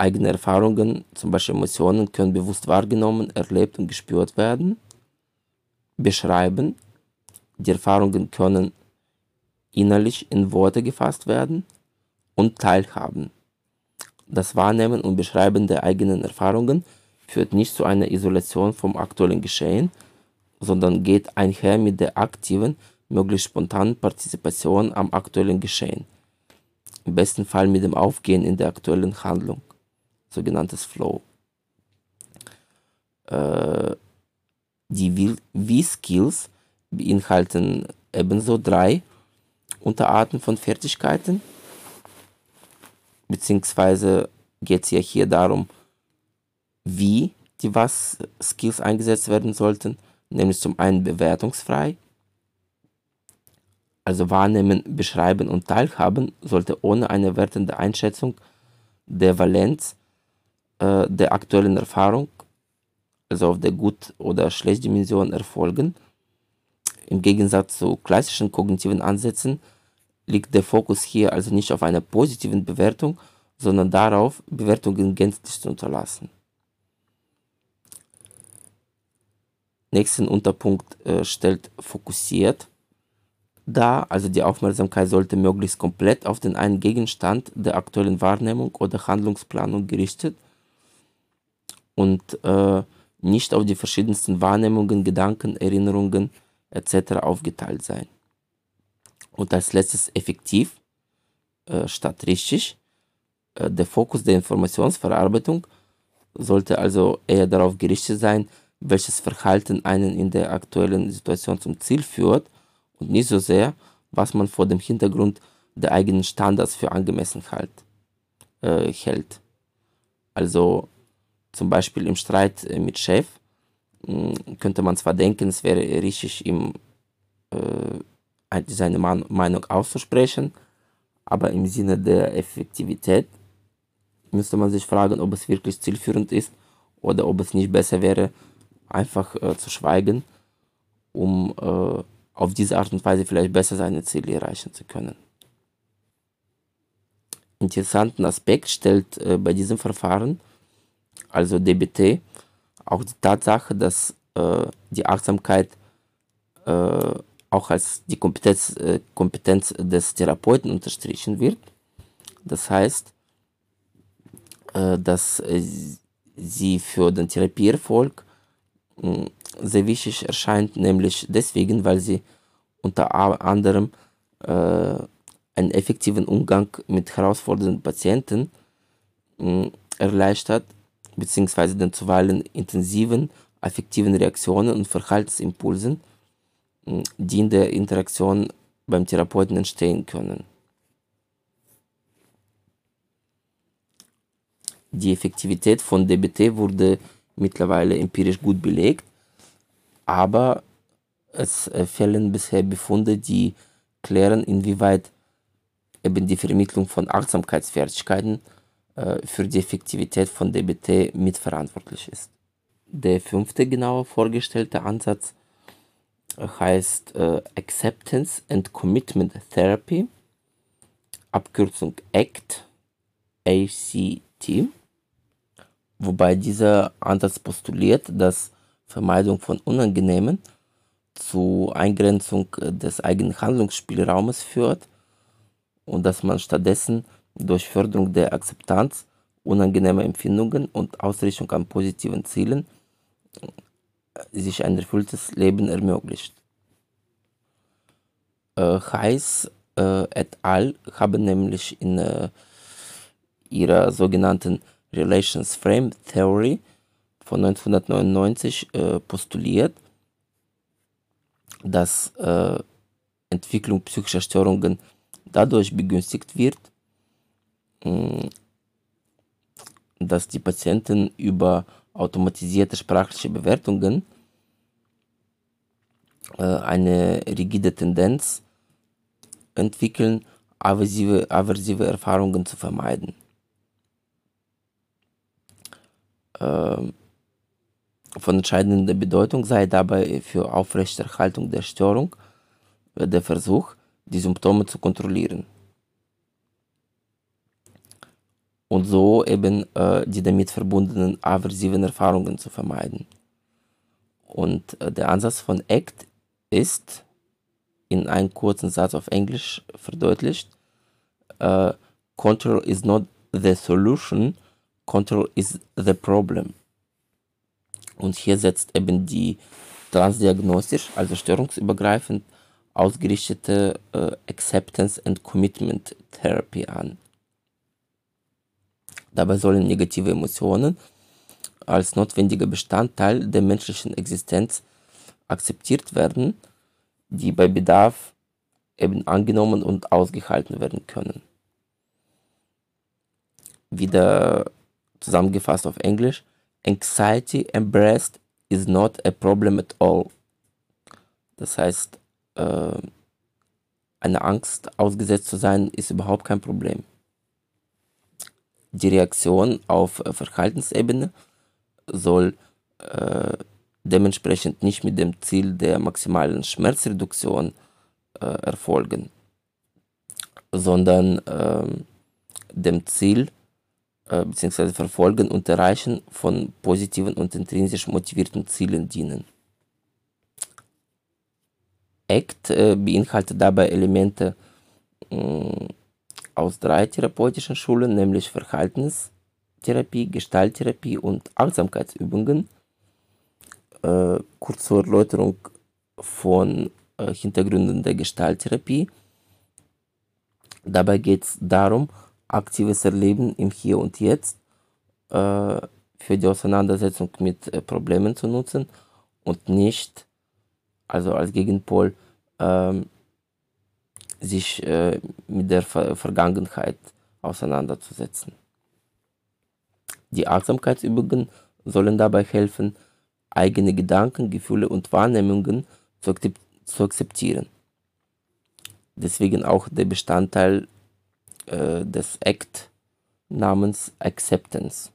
eigene Erfahrungen, zum Beispiel Emotionen, können bewusst wahrgenommen, erlebt und gespürt werden. Beschreiben, die Erfahrungen können innerlich in Worte gefasst werden und teilhaben. Das Wahrnehmen und Beschreiben der eigenen Erfahrungen führt nicht zu einer Isolation vom aktuellen Geschehen, sondern geht einher mit der aktiven, möglichst spontanen Partizipation am aktuellen Geschehen. Im besten Fall mit dem Aufgehen in der aktuellen Handlung, sogenanntes Flow. Äh, die V-Skills beinhalten ebenso drei Unterarten von Fertigkeiten, beziehungsweise geht es ja hier darum, wie die Was-Skills eingesetzt werden sollten, nämlich zum einen bewertungsfrei, also wahrnehmen, beschreiben und teilhaben sollte ohne eine wertende Einschätzung der Valenz äh, der aktuellen Erfahrung, also auf der Gut- oder Schlechtdimension erfolgen. Im Gegensatz zu klassischen kognitiven Ansätzen liegt der Fokus hier also nicht auf einer positiven Bewertung, sondern darauf, Bewertungen gänzlich zu unterlassen. Nächsten Unterpunkt äh, stellt fokussiert dar, also die Aufmerksamkeit sollte möglichst komplett auf den einen Gegenstand der aktuellen Wahrnehmung oder Handlungsplanung gerichtet und äh, nicht auf die verschiedensten Wahrnehmungen, Gedanken, Erinnerungen etc. aufgeteilt sein. Und als letztes effektiv äh, statt richtig. Äh, der Fokus der Informationsverarbeitung sollte also eher darauf gerichtet sein, welches Verhalten einen in der aktuellen Situation zum Ziel führt und nicht so sehr, was man vor dem Hintergrund der eigenen Standards für angemessen halt, äh, hält. Also zum Beispiel im Streit äh, mit Chef hm, könnte man zwar denken, es wäre richtig, ihm äh, seine Meinung auszusprechen, aber im Sinne der Effektivität müsste man sich fragen, ob es wirklich zielführend ist oder ob es nicht besser wäre, einfach äh, zu schweigen, um äh, auf diese Art und Weise vielleicht besser seine Ziele erreichen zu können. Interessanten Aspekt stellt äh, bei diesem Verfahren, also DBT, auch die Tatsache, dass äh, die Achtsamkeit äh, auch als die Kompetenz, äh, Kompetenz des Therapeuten unterstrichen wird. Das heißt, äh, dass sie für den Therapieerfolg sehr wichtig erscheint, nämlich deswegen, weil sie unter anderem äh, einen effektiven Umgang mit herausfordernden Patienten hm, erleichtert, beziehungsweise den zuweilen intensiven affektiven Reaktionen und Verhaltensimpulsen, hm, die in der Interaktion beim Therapeuten entstehen können. Die Effektivität von DBT wurde mittlerweile empirisch gut belegt, aber es äh, fehlen bisher Befunde, die klären, inwieweit eben die Vermittlung von Achtsamkeitsfertigkeiten für die Effektivität von DBT mitverantwortlich ist. Der fünfte genauer vorgestellte Ansatz äh, heißt äh, Acceptance and Commitment Therapy, Abkürzung ACT, ACT, wobei dieser Ansatz postuliert, dass Vermeidung von Unangenehmen zu Eingrenzung des eigenen Handlungsspielraumes führt und dass man stattdessen durch Förderung der Akzeptanz unangenehmer Empfindungen und Ausrichtung an positiven Zielen sich ein erfülltes Leben ermöglicht. Äh, Heiss äh, et al. haben nämlich in äh, ihrer sogenannten Relations Frame Theory von 1999 äh, postuliert, dass äh, Entwicklung psychischer Störungen dadurch begünstigt wird, dass die Patienten über automatisierte sprachliche Bewertungen äh, eine rigide Tendenz entwickeln, aversive, aversive Erfahrungen zu vermeiden. Ähm, von entscheidender Bedeutung sei dabei für Aufrechterhaltung der Störung der Versuch, die Symptome zu kontrollieren. Und so eben äh, die damit verbundenen aversiven Erfahrungen zu vermeiden. Und äh, der Ansatz von ACT ist, in einem kurzen Satz auf Englisch verdeutlicht, äh, Control is not the solution, control is the problem. Und hier setzt eben die transdiagnostisch, also störungsübergreifend ausgerichtete äh, Acceptance and Commitment Therapy an. Dabei sollen negative Emotionen als notwendiger Bestandteil der menschlichen Existenz akzeptiert werden, die bei Bedarf eben angenommen und ausgehalten werden können. Wieder zusammengefasst auf Englisch, Anxiety embraced is not a problem at all. Das heißt, äh, einer Angst ausgesetzt zu sein, ist überhaupt kein Problem. Die Reaktion auf äh, Verhaltensebene soll äh, dementsprechend nicht mit dem Ziel der maximalen Schmerzreduktion äh, erfolgen, sondern äh, dem Ziel äh, bzw. Verfolgen und Erreichen von positiven und intrinsisch motivierten Zielen dienen. ACT äh, beinhaltet dabei Elemente äh, aus drei therapeutischen Schulen, nämlich Verhaltenstherapie, Gestalttherapie und Achtsamkeitsübungen. Äh, kurz zur Erläuterung von äh, Hintergründen der Gestalttherapie. Dabei geht es darum, aktives Erleben im Hier und Jetzt äh, für die Auseinandersetzung mit äh, Problemen zu nutzen und nicht also als Gegenpol, ähm, sich äh, mit der Ver Vergangenheit auseinanderzusetzen. Die Achtsamkeitsübungen sollen dabei helfen, eigene Gedanken, Gefühle und Wahrnehmungen zu, zu akzeptieren. Deswegen auch der Bestandteil äh, des ACT namens Acceptance.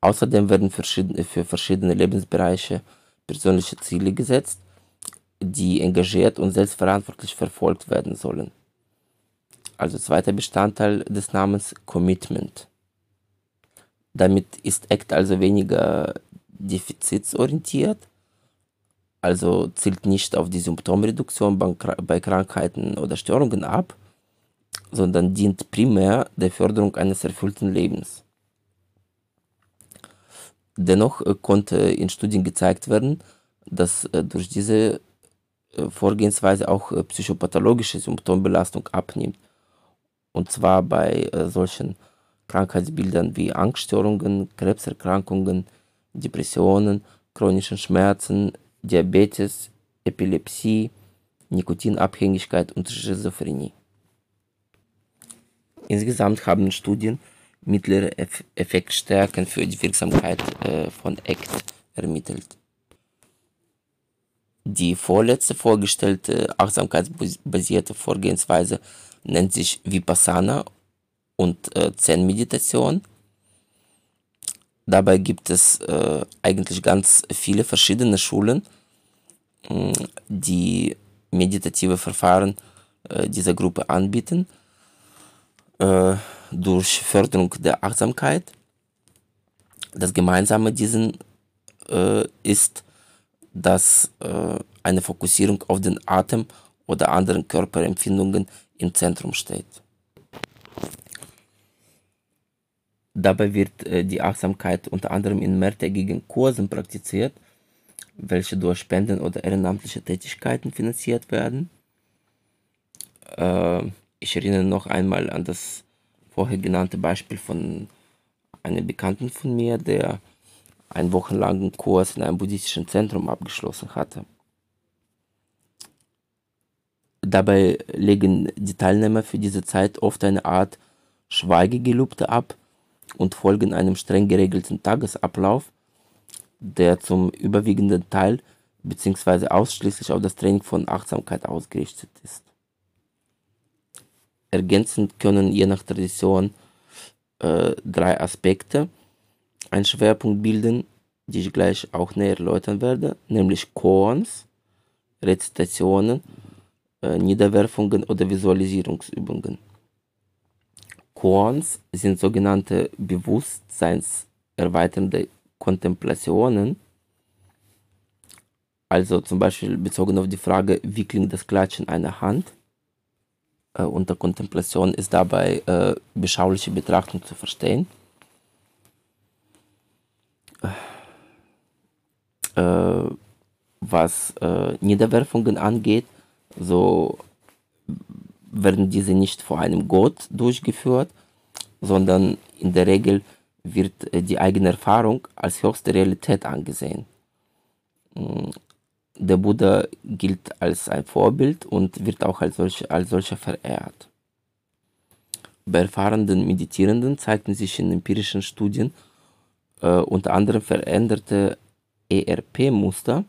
Außerdem werden verschiedene, für verschiedene Lebensbereiche persönliche Ziele gesetzt, die engagiert und selbstverantwortlich verfolgt werden sollen. Also zweiter Bestandteil des Namens Commitment. Damit ist ACT also weniger defizitsorientiert, also zielt nicht auf die Symptomreduktion bei Krankheiten oder Störungen ab, sondern dient primär der Förderung eines erfüllten Lebens. Dennoch äh, konnte in Studien gezeigt werden, dass äh, durch diese Vorgehensweise auch äh, psychopathologische Symptombelastung abnimmt. Und zwar bei äh, solchen Krankheitsbildern wie Angststörungen, Krebserkrankungen, Depressionen, chronischen Schmerzen, Diabetes, Epilepsie, Nikotinabhängigkeit und Schizophrenie. Insgesamt haben Studien mittlere Effektstärken für die Wirksamkeit äh, von ACT ermittelt. Die vorletzte vorgestellte achtsamkeitsbasierte Vorgehensweise nennt sich Vipassana und äh, Zen-Meditation. Dabei gibt es äh, eigentlich ganz viele verschiedene Schulen, mh, die meditative Verfahren äh, dieser Gruppe anbieten äh, durch Förderung der Achtsamkeit. Das Gemeinsame diesen äh, ist, dass äh, eine Fokussierung auf den Atem oder anderen Körperempfindungen im Zentrum steht. Dabei wird äh, die Achtsamkeit unter anderem in mehrtägigen Kursen praktiziert, welche durch Spenden oder ehrenamtliche Tätigkeiten finanziert werden. Äh, ich erinnere noch einmal an das vorher genannte Beispiel von einem Bekannten von mir, der einen wochenlangen Kurs in einem buddhistischen Zentrum abgeschlossen hatte. Dabei legen die Teilnehmer für diese Zeit oft eine Art Schweigegelübde ab und folgen einem streng geregelten Tagesablauf, der zum überwiegenden Teil bzw. ausschließlich auf das Training von Achtsamkeit ausgerichtet ist. Ergänzend können je nach Tradition äh, drei Aspekte einen Schwerpunkt bilden, die ich gleich auch näher erläutern werde, nämlich Koans, Rezitationen, äh, Niederwerfungen oder Visualisierungsübungen. Koans sind sogenannte bewusstseinserweiternde Kontemplationen, also zum Beispiel bezogen auf die Frage, wie klingt das Klatschen einer Hand. Äh, unter Kontemplation ist dabei äh, beschauliche Betrachtung zu verstehen. Äh, was äh, Niederwerfungen angeht, so werden diese nicht vor einem Gott durchgeführt, sondern in der Regel wird äh, die eigene Erfahrung als höchste Realität angesehen. Mm, der Buddha gilt als ein Vorbild und wird auch als, solch, als solcher verehrt. Bei erfahrenen Meditierenden zeigten sich in empirischen Studien äh, unter anderem veränderte ERP-Muster,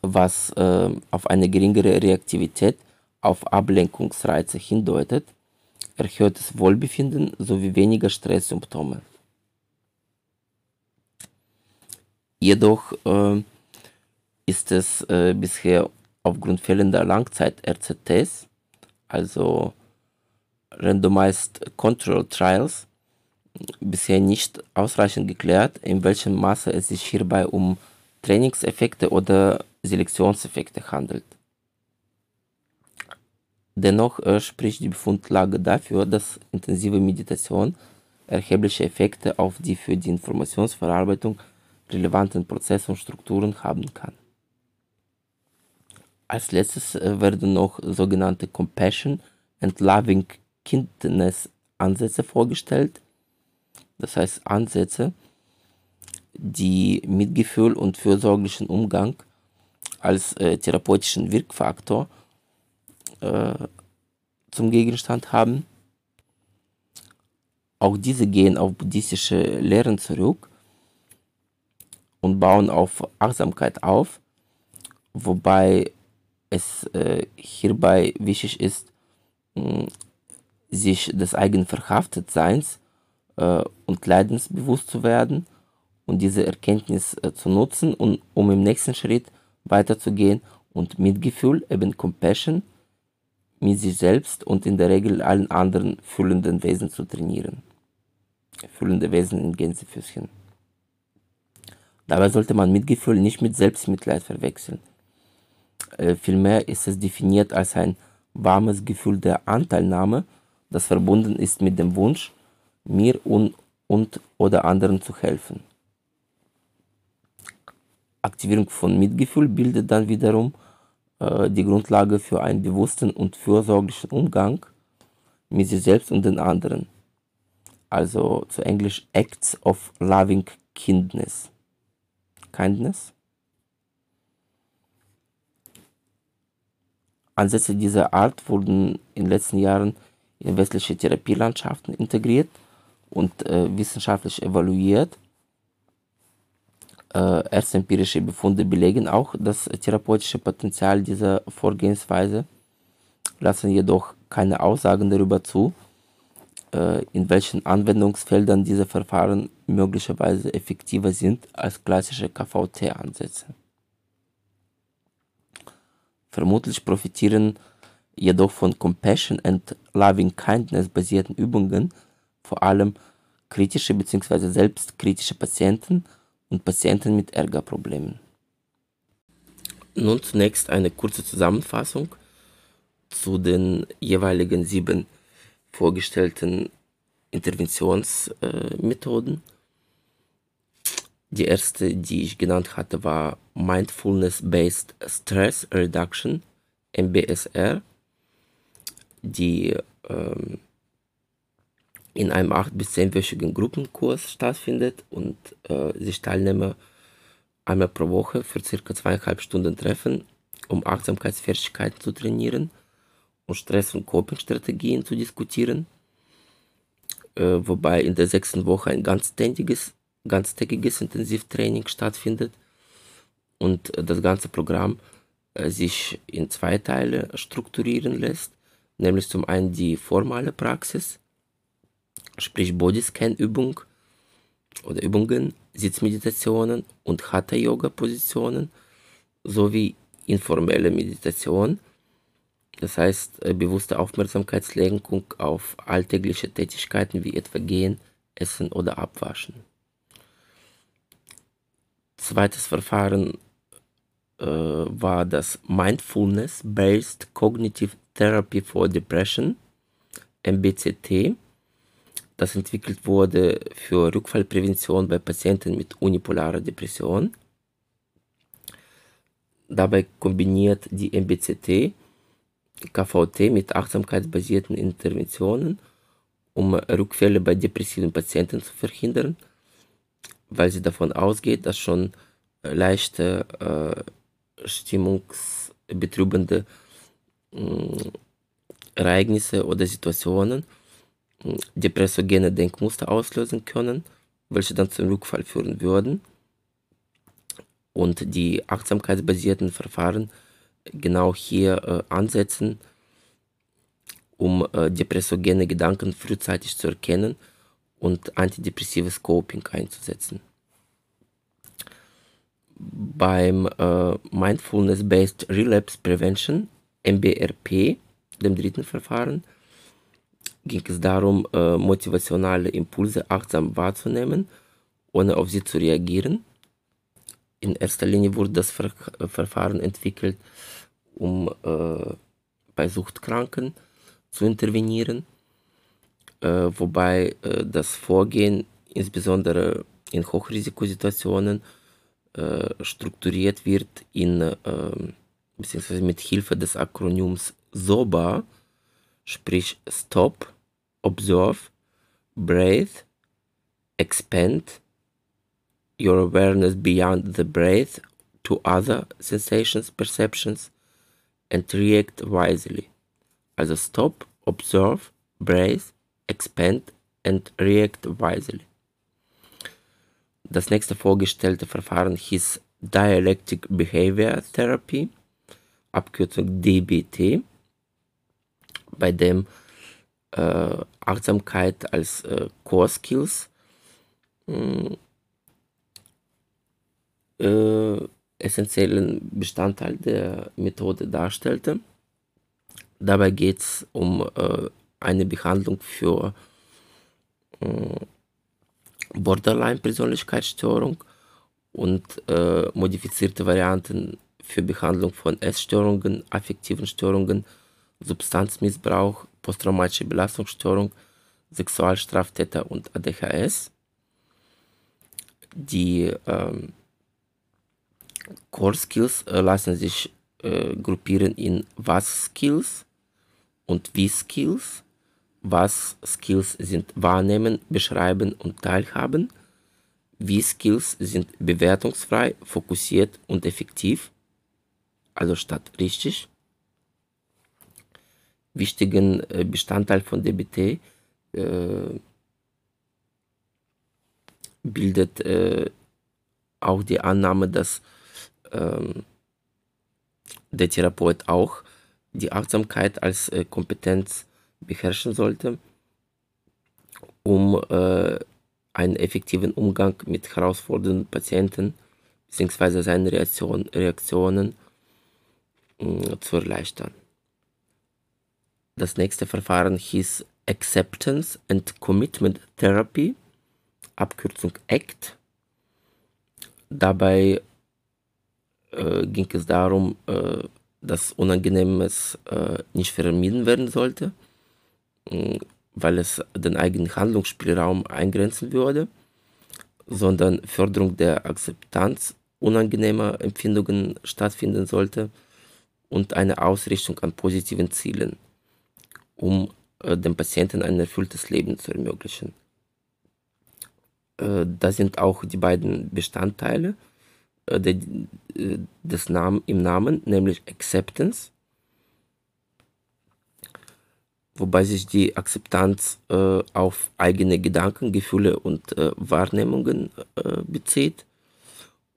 was äh, auf eine geringere Reaktivität auf Ablenkungsreize hindeutet, erhöhtes Wohlbefinden sowie weniger Stresssymptome. Jedoch äh, ist es äh, bisher aufgrund fehlender Langzeit-RZTs, also Randomized Control Trials, bisher nicht ausreichend geklärt, in welchem Maße es sich hierbei um Trainingseffekte oder Selektionseffekte handelt. Dennoch äh, spricht die Befundlage dafür, dass intensive Meditation erhebliche Effekte auf die für die Informationsverarbeitung relevanten Prozesse und Strukturen haben kann. Als letztes äh, werden noch sogenannte Compassion and Loving Kindness Ansätze vorgestellt, das heißt Ansätze, die Mitgefühl und fürsorglichen Umgang als äh, therapeutischen Wirkfaktor äh, zum Gegenstand haben. Auch diese gehen auf buddhistische Lehren zurück und bauen auf Achtsamkeit auf, wobei es äh, hierbei wichtig ist, mh, sich des eigenen Verhaftetseins äh, und Leidens bewusst zu werden und diese Erkenntnis äh, zu nutzen, und, um im nächsten Schritt weiterzugehen und Mitgefühl, eben Compassion, mit sich selbst und in der Regel allen anderen fühlenden Wesen zu trainieren. Fühlende Wesen in Gänsefüßchen. Dabei sollte man Mitgefühl nicht mit Selbstmitleid verwechseln. Äh, vielmehr ist es definiert als ein warmes Gefühl der Anteilnahme, das verbunden ist mit dem Wunsch, mir und, und oder anderen zu helfen. Aktivierung von Mitgefühl bildet dann wiederum äh, die Grundlage für einen bewussten und fürsorglichen Umgang mit sich selbst und den anderen. Also zu Englisch Acts of Loving Kindness. Kindness. Ansätze dieser Art wurden in den letzten Jahren in westliche Therapielandschaften integriert und äh, wissenschaftlich evaluiert. Äh, erste empirische Befunde belegen auch das therapeutische Potenzial dieser Vorgehensweise, lassen jedoch keine Aussagen darüber zu, äh, in welchen Anwendungsfeldern diese Verfahren möglicherweise effektiver sind als klassische KVT-Ansätze. Vermutlich profitieren jedoch von Compassion and Loving Kindness basierten Übungen vor allem kritische bzw. selbstkritische Patienten und Patienten mit Ärgerproblemen. Nun zunächst eine kurze Zusammenfassung zu den jeweiligen sieben vorgestellten Interventionsmethoden. Die erste, die ich genannt hatte, war Mindfulness-Based Stress Reduction, MBSR, die ähm, in einem 8- bis 10-wöchigen Gruppenkurs stattfindet und äh, sich Teilnehmer einmal pro Woche für circa zweieinhalb Stunden treffen, um Achtsamkeitsfähigkeiten zu trainieren und Stress- und Coping-Strategien zu diskutieren, äh, wobei in der sechsten Woche ein ganztägiges, ganztägiges Intensivtraining stattfindet und äh, das ganze Programm äh, sich in zwei Teile strukturieren lässt, nämlich zum einen die formale Praxis, sprich Bodyscan-Übung oder Übungen, Sitzmeditationen und Hatha-Yoga-Positionen sowie informelle Meditation, das heißt äh, bewusste Aufmerksamkeitslenkung auf alltägliche Tätigkeiten wie etwa Gehen, Essen oder Abwaschen. Zweites Verfahren äh, war das Mindfulness-Based Cognitive Therapy for Depression, MBCT das entwickelt wurde für Rückfallprävention bei Patienten mit unipolarer Depression. Dabei kombiniert die MBCT KVT mit achtsamkeitsbasierten Interventionen, um Rückfälle bei depressiven Patienten zu verhindern, weil sie davon ausgeht, dass schon leichte äh, stimmungsbetrübende äh, Ereignisse oder Situationen depressogene Denkmuster auslösen können, welche dann zum Rückfall führen würden. Und die achtsamkeitsbasierten Verfahren genau hier äh, ansetzen, um äh, depressogene Gedanken frühzeitig zu erkennen und antidepressives Coping einzusetzen. Beim äh, Mindfulness-Based Relapse Prevention, MBRP, dem dritten Verfahren, ging es darum, äh, motivationale Impulse achtsam wahrzunehmen, ohne auf sie zu reagieren. In erster Linie wurde das Ver Verfahren entwickelt, um äh, bei Suchtkranken zu intervenieren, äh, wobei äh, das Vorgehen insbesondere in Hochrisikosituationen äh, strukturiert wird in ähm, beziehungsweise mit Hilfe des Akronyms SOBA, sprich Stop, Observe, Breathe, Expand your awareness beyond the breath to other sensations, perceptions and react wisely. Also Stop, Observe, Breathe, Expand and React wisely. Das nächste vorgestellte Verfahren hieß Dialectic Behavior Therapy, Abkürzung DBT bei dem äh, Achtsamkeit als äh, Core Skills hm, äh, essentiellen Bestandteil der Methode darstellte. Dabei geht es um äh, eine Behandlung für hm, Borderline-Persönlichkeitsstörung und äh, modifizierte Varianten für Behandlung von Essstörungen, affektiven Störungen, Substanzmissbrauch, posttraumatische Belastungsstörung, Sexualstraftäter und ADHS. Die ähm, Core Skills äh, lassen sich äh, gruppieren in Was Skills und Wie Skills. Was Skills sind Wahrnehmen, Beschreiben und Teilhaben. Wie Skills sind bewertungsfrei, fokussiert und effektiv. Also statt richtig. Wichtigen äh, Bestandteil von DBT äh, bildet äh, auch die Annahme, dass ähm, der Therapeut auch die Achtsamkeit als Kompetenz beherrschen sollte, um einen effektiven Umgang mit herausfordernden Patienten bzw. seine Reaktion, Reaktionen mh, zu erleichtern. Das nächste Verfahren hieß Acceptance and Commitment Therapy, Abkürzung ACT. Dabei äh, ging es darum, äh, dass Unangenehmes äh, nicht vermieden werden sollte, äh, weil es den eigenen Handlungsspielraum eingrenzen würde, sondern Förderung der Akzeptanz unangenehmer Empfindungen stattfinden sollte und eine Ausrichtung an positiven Zielen, um äh, dem Patienten ein erfülltes Leben zu ermöglichen. Äh, da sind auch die beiden Bestandteile äh, de, äh, des Namen, im Namen, nämlich Acceptance, wobei sich die Akzeptanz äh, auf eigene Gedanken, Gefühle und äh, Wahrnehmungen bezieht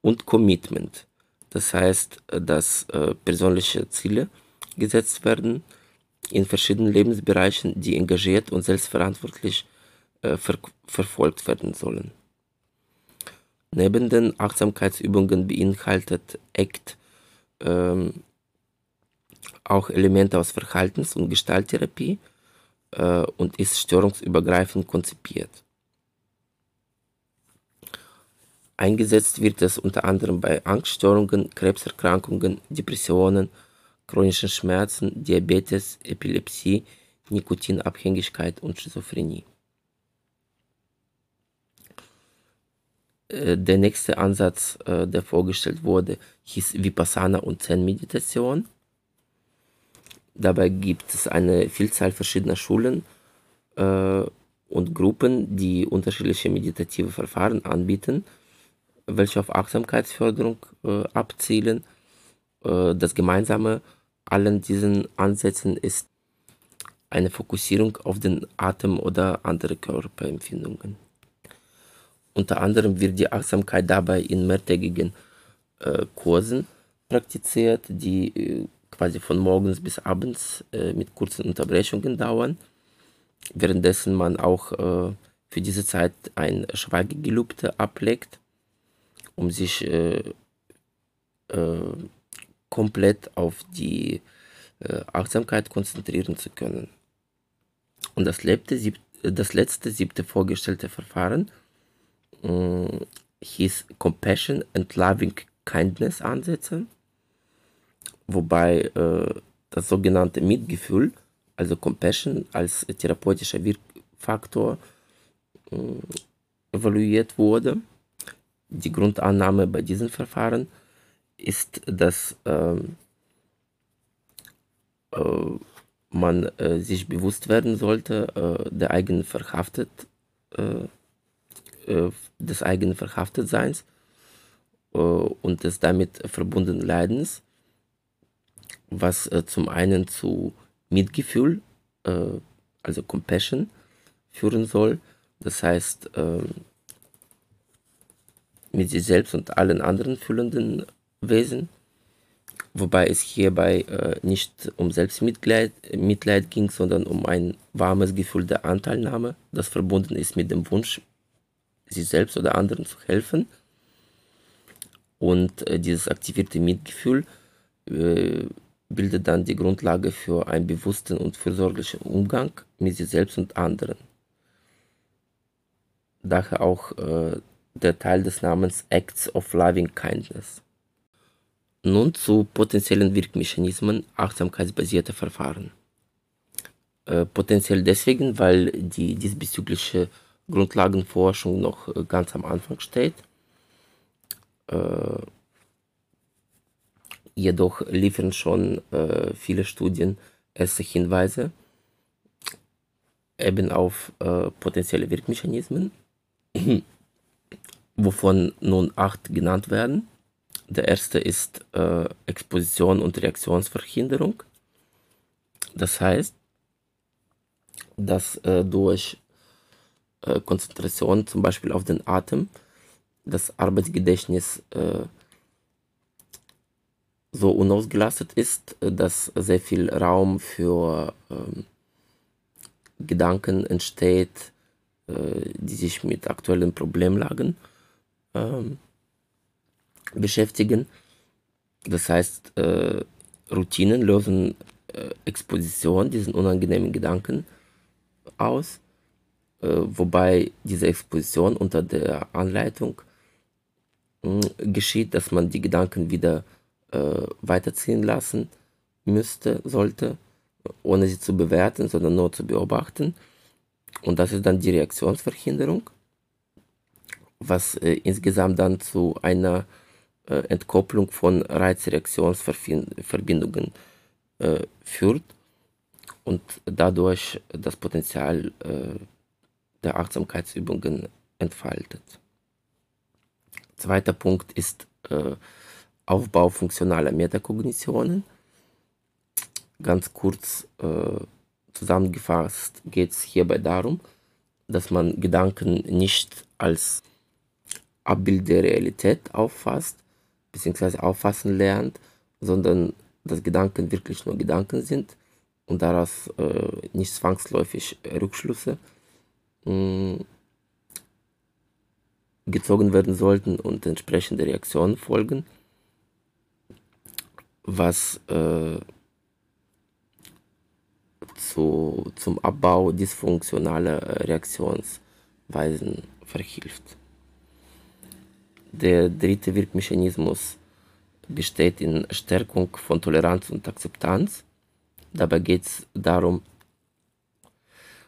und Commitment. Das heißt, dass persönliche Ziele gesetzt werden in verschiedenen Lebensbereichen, die engagiert und selbstverantwortlich ver verfolgt werden sollen. Neben den Achtsamkeitsübungen beinhaltet ACT ähm, auch Elemente aus Verhaltens- und Gestalttherapie äh, und ist störungsübergreifend konzipiert. Eingesetzt wird es unter anderem bei Angststörungen, Krebserkrankungen, Depressionen, chronischen Schmerzen, Diabetes, Epilepsie, Nikotinabhängigkeit und Schizophrenie. Der nächste Ansatz, der vorgestellt wurde, hieß Vipassana und Zen-Meditation. Dabei gibt es eine Vielzahl verschiedener Schulen und Gruppen, die unterschiedliche meditative Verfahren anbieten, welche auf Achtsamkeitsförderung abzielen. Äh, das Gemeinsame allen diesen Ansätzen ist eine Fokussierung auf den Atem oder andere Körperempfindungen. Unter anderem wird die Achtsamkeit dabei in mehrtägigen äh, Kursen praktiziert, die äh, quasi von morgens bis abends äh, mit kurzen Unterbrechungen dauern, währenddessen man auch äh, für diese Zeit ein Schweigegelübde ablegt, um sich äh, komplett auf die Achtsamkeit konzentrieren zu können. Und das, lebte, das letzte, siebte vorgestellte Verfahren äh, hieß Compassion and Loving Kindness Ansätze, wobei äh, das sogenannte Mitgefühl, also Compassion als therapeutischer Wirkfaktor äh, evaluiert wurde. Die Grundannahme bei diesen Verfahren ist, dass ähm, äh, man äh, sich bewusst werden sollte, äh, der eigenen verhaftet äh, äh, des eigenen Verhaftetseins und des damit verbundenen Leidens, was zum einen zu Mitgefühl, also Compassion, führen soll. Das heißt, mit sich selbst und allen anderen fühlenden Wesen, wobei es hierbei äh, nicht um Selbstmitleid Mitleid ging, sondern um ein warmes Gefühl der Anteilnahme, das verbunden ist mit dem Wunsch, sich selbst oder anderen zu helfen. Und äh, dieses aktivierte Mitgefühl äh, bildet dann die Grundlage für einen bewussten und fürsorglichen Umgang mit sich selbst und anderen. Daher auch äh, der Teil des Namens Acts of Loving Kindness. Nun zu potenziellen Wirkmechanismen achtsamkeitsbasierter Verfahren. Äh, potenziell deswegen, weil die diesbezügliche Grundlagenforschung noch äh, ganz am Anfang steht. Äh, Jedoch liefern schon viele Studien erste Hinweise eben auf potenzielle Wirkmechanismen, wovon nun acht genannt werden. Der erste ist äh, Exposition und Reaktionsverhinderung. Das heißt, dass äh, durch äh, Konzentration zum Beispiel auf den Atem das Arbeitsgedächtnis äh, so unausgelastet ist, dass sehr viel Raum für ähm, Gedanken entsteht, äh, die sich mit aktuellen Problemlagen ähm, beschäftigen. Das heißt, äh, Routinen lösen äh, Exposition, diesen unangenehmen Gedanken aus, äh, wobei diese Exposition unter der Anleitung geschieht, dass man die Gedanken wieder äh, weiterziehen lassen müsste, sollte, ohne sie zu bewerten, sondern nur zu beobachten. Und das ist dann die Reaktionsverhinderung, was äh, insgesamt dann zu einer Entkopplung von Reizreaktionsverbindungen äh, führt und dadurch das Potenzial äh, der Achtsamkeitsübungen entfaltet. Zweiter Punkt ist äh, Aufbau funktionaler Metakognitionen. Ganz kurz äh, zusammengefasst geht es hierbei darum, dass man Gedanken nicht als Abbild der Realität auffasst, bzw. auffassen lernt, sondern dass Gedanken wirklich nur Gedanken sind und daraus äh, nicht zwangsläufig Rückschlüsse mh, mm, gezogen werden sollten und entsprechende Reaktionen folgen was äh, zu, zum Abbau dysfunktionaler Reaktionsweisen verhilft. Der dritte Wirkmechanismus besteht in Stärkung von Toleranz und Akzeptanz. Dabei geht es darum,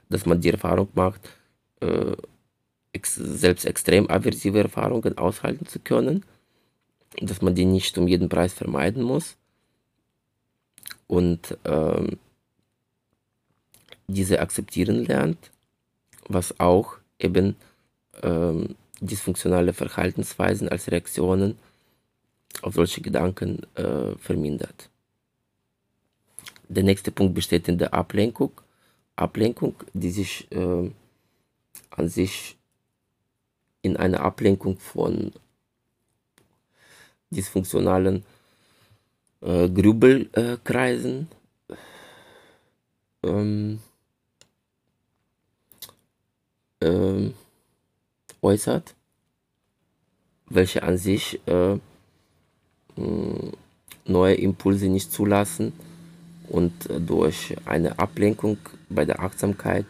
dass man die Erfahrung macht, äh, selbst extrem aversive Erfahrungen aushalten zu können, dass man die nicht um jeden Preis vermeiden muss und ähm, diese akzeptieren lernt, was auch eben ähm, dysfunktionale Verhaltensweisen als Reaktionen auf solche Gedanken äh, vermindert. Der nächste Punkt besteht in der Ablenkung. Ablenkung, die sich äh, an sich in einer Ablenkung von dysfunktionalen äh, Grübelkreisen ähm, ähm, äußert, welche an sich äh, neue Impulse nicht zulassen und äh, durch eine Ablenkung bei der Achtsamkeit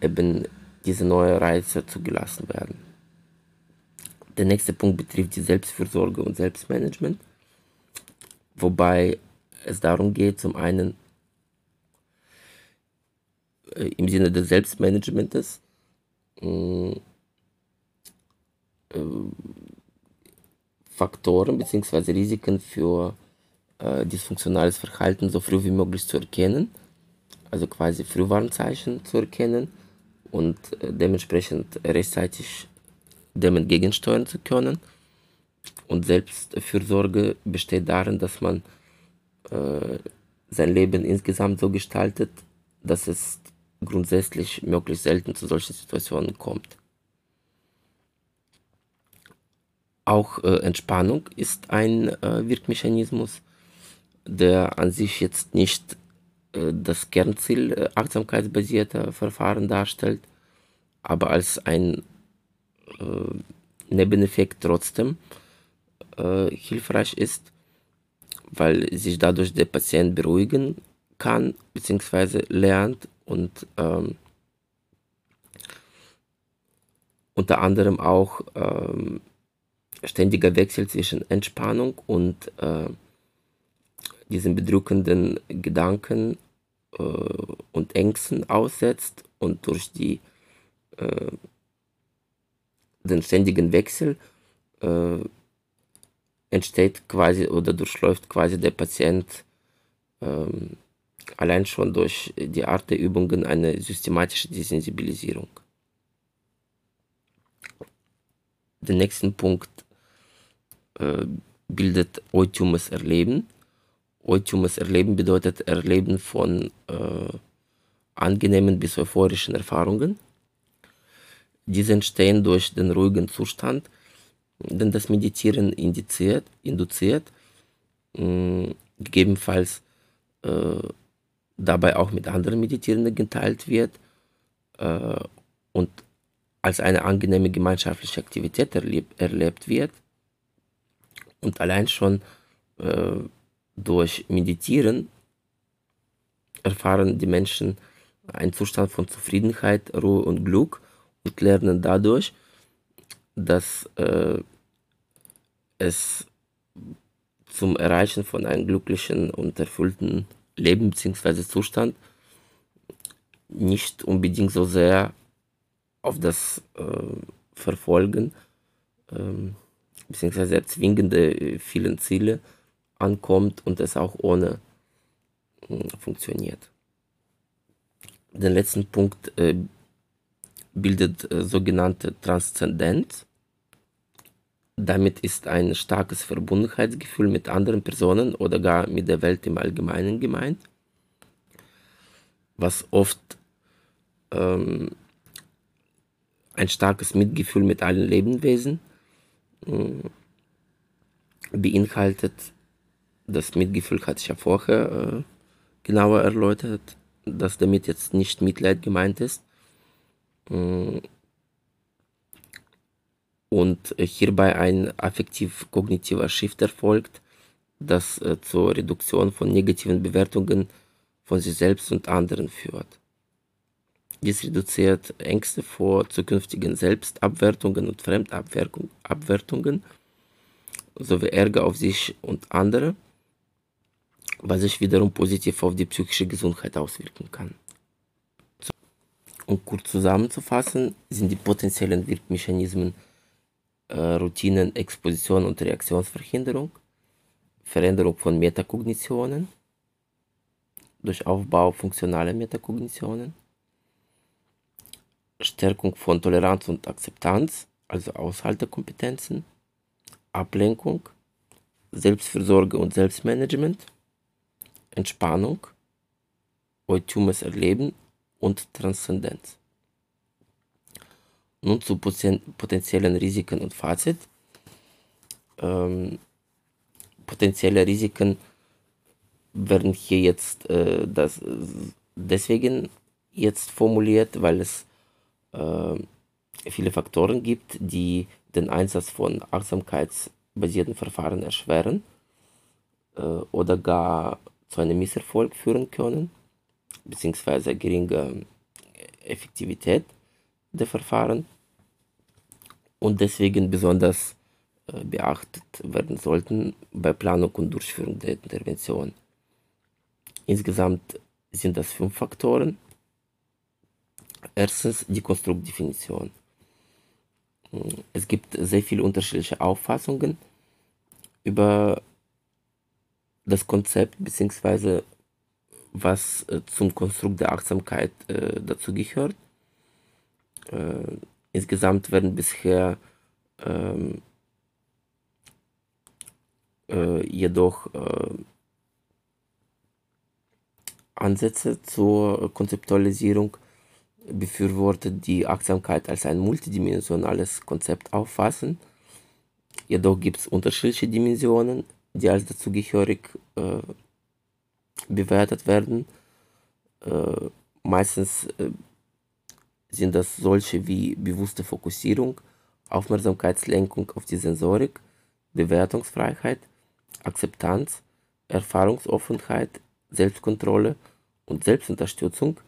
eben diese neuen Reize zugelassen werden. Der nächste Punkt betrifft die Selbstfürsorge und Selbstmanagement wobei es darum geht, zum einen äh, im Sinne des Selbstmanagements äh, Faktoren bzw. Risiken für äh, dysfunktionales Verhalten so früh wie möglich zu erkennen, also quasi Frühwarnzeichen zu erkennen und äh, dementsprechend rechtzeitig dem entgegensteuern zu können und Selbstfürsorge besteht darin, dass man äh, sein Leben insgesamt so gestaltet, dass es grundsätzlich möglichst selten zu solchen Situationen kommt. Auch äh, Entspannung ist ein äh, Wirkmechanismus, der an sich jetzt nicht äh, das Kernziel äh, achtsamkeitsbasierter Verfahren darstellt, aber als ein äh, Nebeneffekt trotzdem äh, hilfreich ist, weil sich dadurch der Patient beruhigen kann bzw. lernt und ähm, unter anderem auch ähm, ständiger Wechsel zwischen Entspannung und äh, diesen bedrückenden Gedanken äh, und Ängsten aussetzt und durch die, äh, den ständigen Wechsel äh, entsteht quasi oder durchläuft quasi der Patient ähm, allein schon durch die Art der Übungen eine systematische Desensibilisierung. Den nächsten Punkt äh, bildet Oitumes Erleben. Oitumes Erleben bedeutet Erleben von äh, angenehmen bis euphorischen Erfahrungen. Diese entstehen durch den ruhigen Zustand, den das Meditieren indiziert, induziert, mh, gegebenenfalls äh, dabei auch mit anderen Meditierenden geteilt wird äh, und als eine angenehme gemeinschaftliche Aktivität erleb, erlebt wird und allein schon äh, durch Meditieren erfahren die Menschen einen Zustand von Zufriedenheit, Ruhe und Glück und lernen dadurch, dass äh, es zum Erreichen von einem glücklichen und erfüllten Leben bzw. Zustand nicht unbedingt so sehr auf das äh, Verfolgen ähm, bzw. erzwingende äh, vielen Ziele ankommt und es auch ohne äh, funktioniert. Den letzten Punkt äh, bildet äh, sogenannte Transzendenz. Damit ist ein starkes Verbundenheitsgefühl mit anderen Personen oder gar mit der Welt im Allgemeinen gemeint, was oft ähm, ein starkes Mitgefühl mit allen Lebewesen beinhaltet. Das Mitgefühl hatte ich ja vorher äh, genauer erläutert, dass damit jetzt nicht Mitleid gemeint ist. Äh, und hierbei ein affektiv-kognitiver Shift erfolgt, das äh, zur Reduktion von negativen Bewertungen von sich selbst und anderen führt. Dies reduziert Ängste vor zukünftigen Selbstabwertungen und Fremdabwertungen sowie Ärger auf sich und andere, was sich wiederum positiv auf die psychische Gesundheit auswirken kann. Um kurz zusammenzufassen, sind die potenziellen Wirkmechanismen äh, Routinen, Exposition und Reaktionsverhinderung, Veränderung von Metakognitionen durch Aufbau funktionaler Metakognitionen, Stärkung von Toleranz und Akzeptanz, also Aushaltekompetenzen, Ablenkung, Selbstfürsorge und Selbstmanagement, Entspannung, Eutumes Erleben und Transzendenz. Nun zu potenziellen Risiken und Fazit. Ähm, potenzielle Risiken werden hier jetzt äh, das, deswegen jetzt formuliert, weil es äh, viele Faktoren gibt, die den Einsatz von achtsamkeitsbasierten Verfahren erschweren äh, oder gar zu einem Misserfolg führen können, beziehungsweise geringe Effektivität der Verfahren und deswegen besonders äh, beachtet werden sollten bei Planung und Durchführung der Intervention. Insgesamt sind das fünf Faktoren. Erstens die Konstruktdefinition. Es gibt sehr viele unterschiedliche Auffassungen über das Konzept bzw. was äh, zum Konstrukt der Achtsamkeit äh, dazugehört. Äh, insgesamt werden bisher ähm, äh, jedoch äh, Ansätze zur Konzeptualisierung befürwortet, die Achtsamkeit als ein multidimensionales Konzept auffassen. Jedoch gibt es unterschiedliche Dimensionen, die als dazugehörig äh, bewertet werden. Äh, meistens äh, sind das solche wie bewusste Fokussierung, Aufmerksamkeitslenkung auf die Sensorik, Bewertungsfreiheit, Akzeptanz, Erfahrungsoffenheit, Selbstkontrolle und Selbstunterstützung.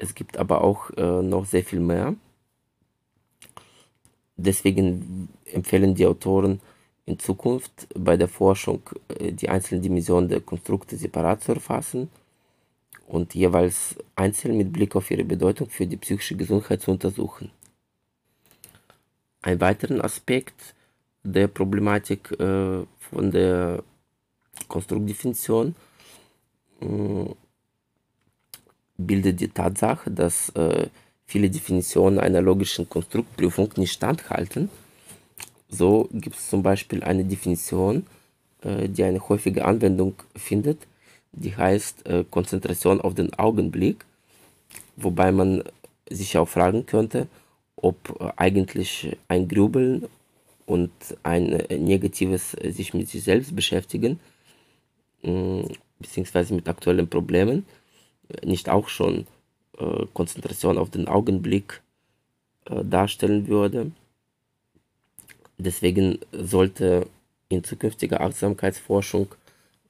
Es gibt aber auch äh, noch sehr viel mehr. Deswegen empfehlen die Autoren in Zukunft bei der Forschung äh, die einzelnen Dimensionen der Konstrukte separat zu erfassen und jeweils einzeln mit Blick auf ihre Bedeutung für die psychische Gesundheit zu untersuchen. Ein weiterer Aspekt der Problematik äh, von der Konstruktdefinition äh, bildet die Tatsache, dass äh, viele Definitionen einer logischen Konstruktprüfung nicht standhalten. So gibt es zum Beispiel eine Definition, äh, die eine häufige Anwendung findet, die heißt äh, Konzentration auf den Augenblick, wobei man sich auch fragen könnte, ob äh, eigentlich ein Grübeln und ein äh, negatives äh, sich mit sich selbst beschäftigen, mh, beziehungsweise mit aktuellen Problemen, nicht auch schon äh, Konzentration auf den Augenblick äh, darstellen würde. Deswegen sollte in zukünftiger Achtsamkeitsforschung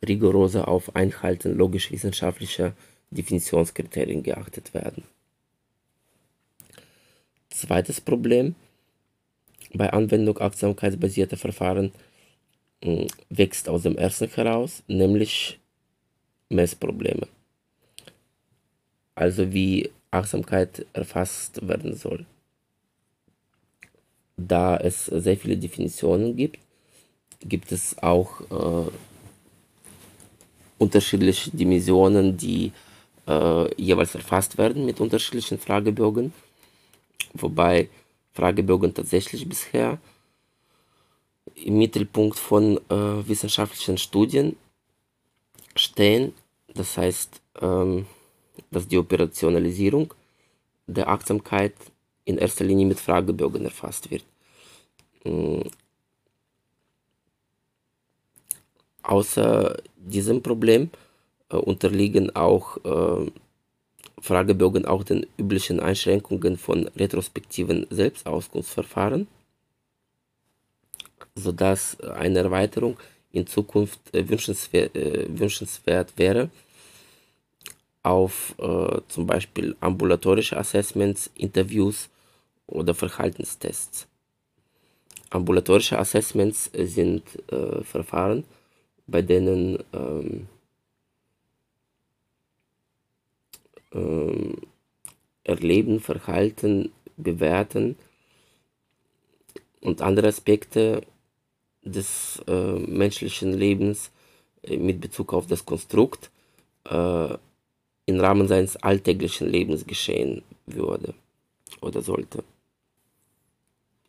rigoroser auf Einhalten logisch-wissenschaftlicher Definitionskriterien geachtet werden. Zweites Problem bei Anwendung achtsamkeitsbasierter Verfahren hm, wächst aus dem ersten heraus, nämlich Messprobleme. Also wie Achtsamkeit erfasst werden soll. Da es sehr viele Definitionen gibt, gibt es auch äh, unterschiedliche Dimensionen, die äh, jeweils erfasst werden mit unterschiedlichen Fragebögen, wobei Fragebögen tatsächlich bisher im Mittelpunkt von äh, wissenschaftlichen Studien stehen. Das heißt, ähm, dass die Operationalisierung der Achtsamkeit in erster Linie mit Fragebögen erfasst wird. Ähm, außer diesem Problem äh, unterliegen auch äh, Fragebögen auch den üblichen Einschränkungen von retrospektiven Selbstauskunftsverfahren, sodass eine Erweiterung in Zukunft äh, wünschenswert, äh, wünschenswert wäre auf äh, zum Beispiel ambulatorische Assessments, Interviews oder Verhaltenstests. Ambulatorische Assessments sind äh, Verfahren, bei denen ähm, ähm, Erleben, Verhalten, Bewerten und andere Aspekte des äh, menschlichen Lebens äh, mit Bezug auf das Konstrukt äh, im Rahmen seines alltäglichen Lebens geschehen würde oder sollte.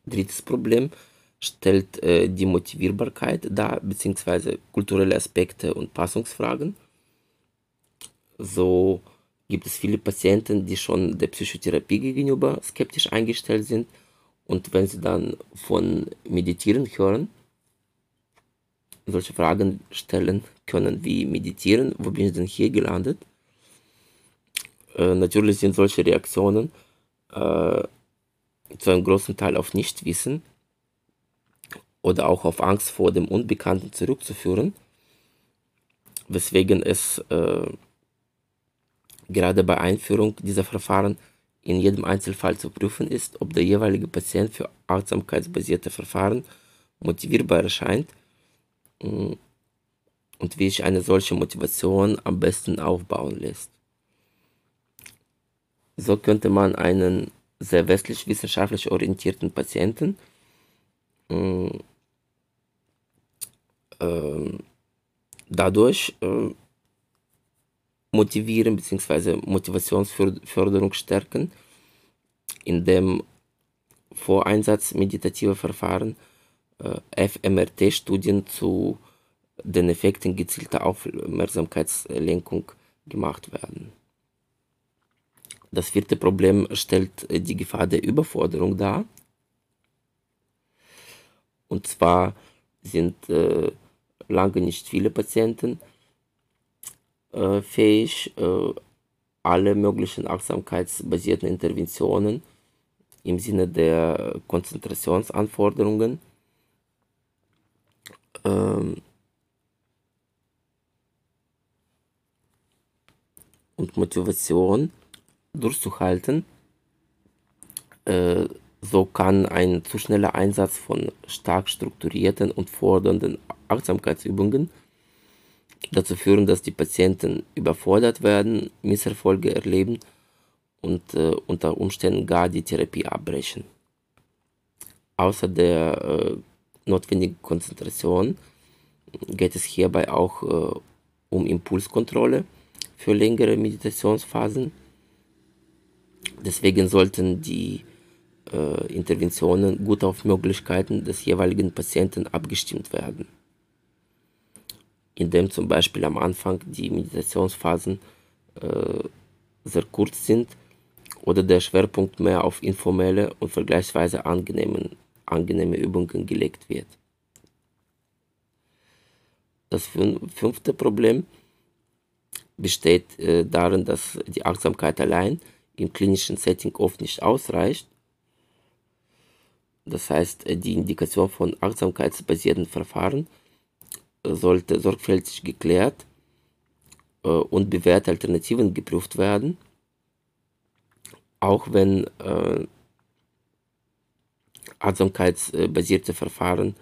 Drittes Problem stellt äh, die Motivierbarkeit dar, beziehungsweise kulturelle Aspekte und Passungsfragen. So gibt es viele Patienten, die schon der Psychotherapie gegenüber skeptisch eingestellt sind und wenn sie dann von Meditieren hören, solche Fragen stellen können wie Meditieren, wo bin ich denn hier gelandet? Äh, natürlich sind solche Reaktionen äh, zu einem großen Teil auf Nichtwissen oder auch auf Angst vor dem Unbekannten zurückzuführen, weswegen es äh, gerade bei Einführung dieser Verfahren in jedem Einzelfall zu prüfen ist, ob der jeweilige Patient für achtsamkeitsbasierte Verfahren motivierbar erscheint mm, und wie sich eine solche Motivation am besten aufbauen lässt. So könnte man einen sehr westlich wissenschaftlich orientierten Patienten äh, äh, dadurch äh, motivieren bzw. Motivationsförderung stärken, indem vor Einsatz meditativer Verfahren äh, FMRT-Studien zu den Effekten gezielter Aufmerksamkeitslenkung gemacht werden. Das vierte Problem stellt äh, die Gefahr der Überforderung dar. Und zwar sind äh, lange nicht viele Patienten äh, fähig, äh, alle möglichen achtsamkeitsbasierten Interventionen im Sinne der Konzentrationsanforderungen ähm, und Motivation durchzuhalten. Äh, so kann ein zu schneller Einsatz von stark strukturierten und fordernden Achtsamkeitsübungen dazu führen, dass die Patienten überfordert werden, Misserfolge erleben und äh, unter Umständen gar die Therapie abbrechen. Außer der äh, notwendige Konzentration geht es hierbei auch äh, um Impulskontrolle für längere Meditationsphasen. Deswegen sollten die äh, Interventionen gut auf Möglichkeiten des jeweiligen Patienten abgestimmt werden, indem zum Beispiel am Anfang die Meditationsphasen äh, sehr kurz sind oder der Schwerpunkt mehr auf informelle und vergleichsweise angenehme, angenehme Übungen gelegt wird. Das fünfte Problem besteht äh, darin, dass die Achtsamkeit allein im klinischen Setting oft nicht ausreicht. Das heißt, äh, die Indikation von achtsamkeitsbasierten Verfahren äh, sollte sorgfältig geklärt äh, und bewährte Alternativen geprüft werden, auch wenn achtsamkeitsbasierte Verfahren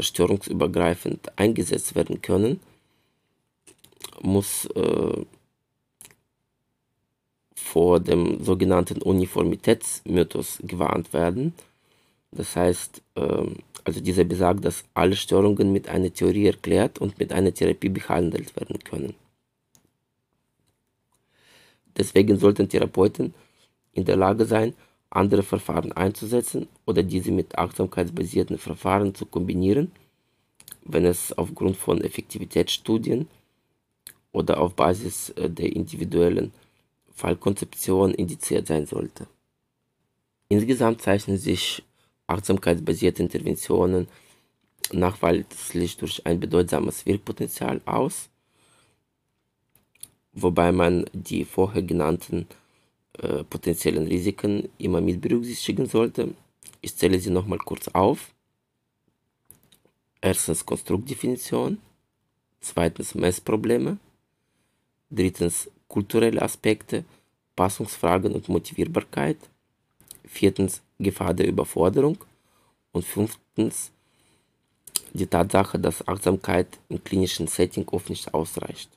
störungsübergreifend eingesetzt werden können, muss äh, vor dem sogenannten Uniformitätsmythos gewarnt werden. Das heißt, äh, also dieser besagt, dass alle Störungen mit einer Theorie erklärt und mit einer Therapie behandelt werden können. Deswegen sollten Therapeuten in der Lage sein, andere Verfahren einzusetzen oder diese mit achtsamkeitsbasierten Verfahren zu kombinieren, wenn es aufgrund von Effektivitätsstudien oder auf Basis äh, der individuellen Fallkonzeption indiziert sein sollte. Insgesamt zeichnen sich achtsamkeitsbasierte Interventionen nachweislich durch ein bedeutsames Wirkpotenzial aus wobei man die vorher genannten äh, potenziellen Risiken immer mit berücksichtigen sollte. Ich zähle sie nochmal kurz auf. Erstens Konstruktdefinition, zweitens Messprobleme, drittens kulturelle Aspekte, Passungsfragen und Motivierbarkeit, viertens Gefahr der Überforderung und fünftens die Tatsache, dass Achtsamkeit im klinischen Setting oft nicht ausreicht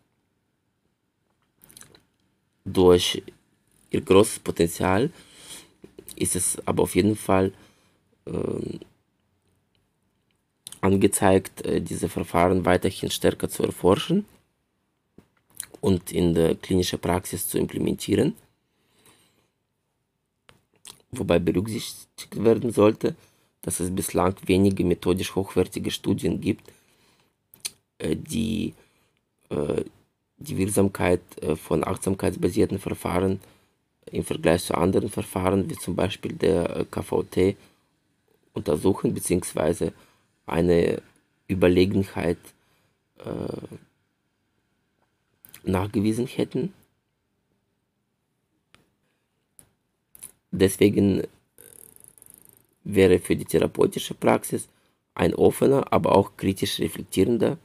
durch ihr großes Potenzial ist es aber auf jeden Fall äh, angezeigt, diese Verfahren weiterhin stärker zu erforschen und in der klinischen Praxis zu implementieren. Wobei berücksichtigt werden sollte, dass es bislang wenige methodisch hochwertige Studien gibt, äh, die äh, die Wirksamkeit äh, von achtsamkeitsbasierten Verfahren im Vergleich zu anderen Verfahren, wie zum Beispiel der KVT, untersuchen, beziehungsweise eine Überlegenheit äh, nachgewiesen hätten. Deswegen wäre für die therapeutische Praxis ein offener, aber auch kritisch reflektierender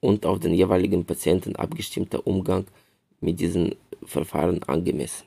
und auf den jeweiligen Patienten abgestimmter Umgang mit diesen Verfahren angemessen.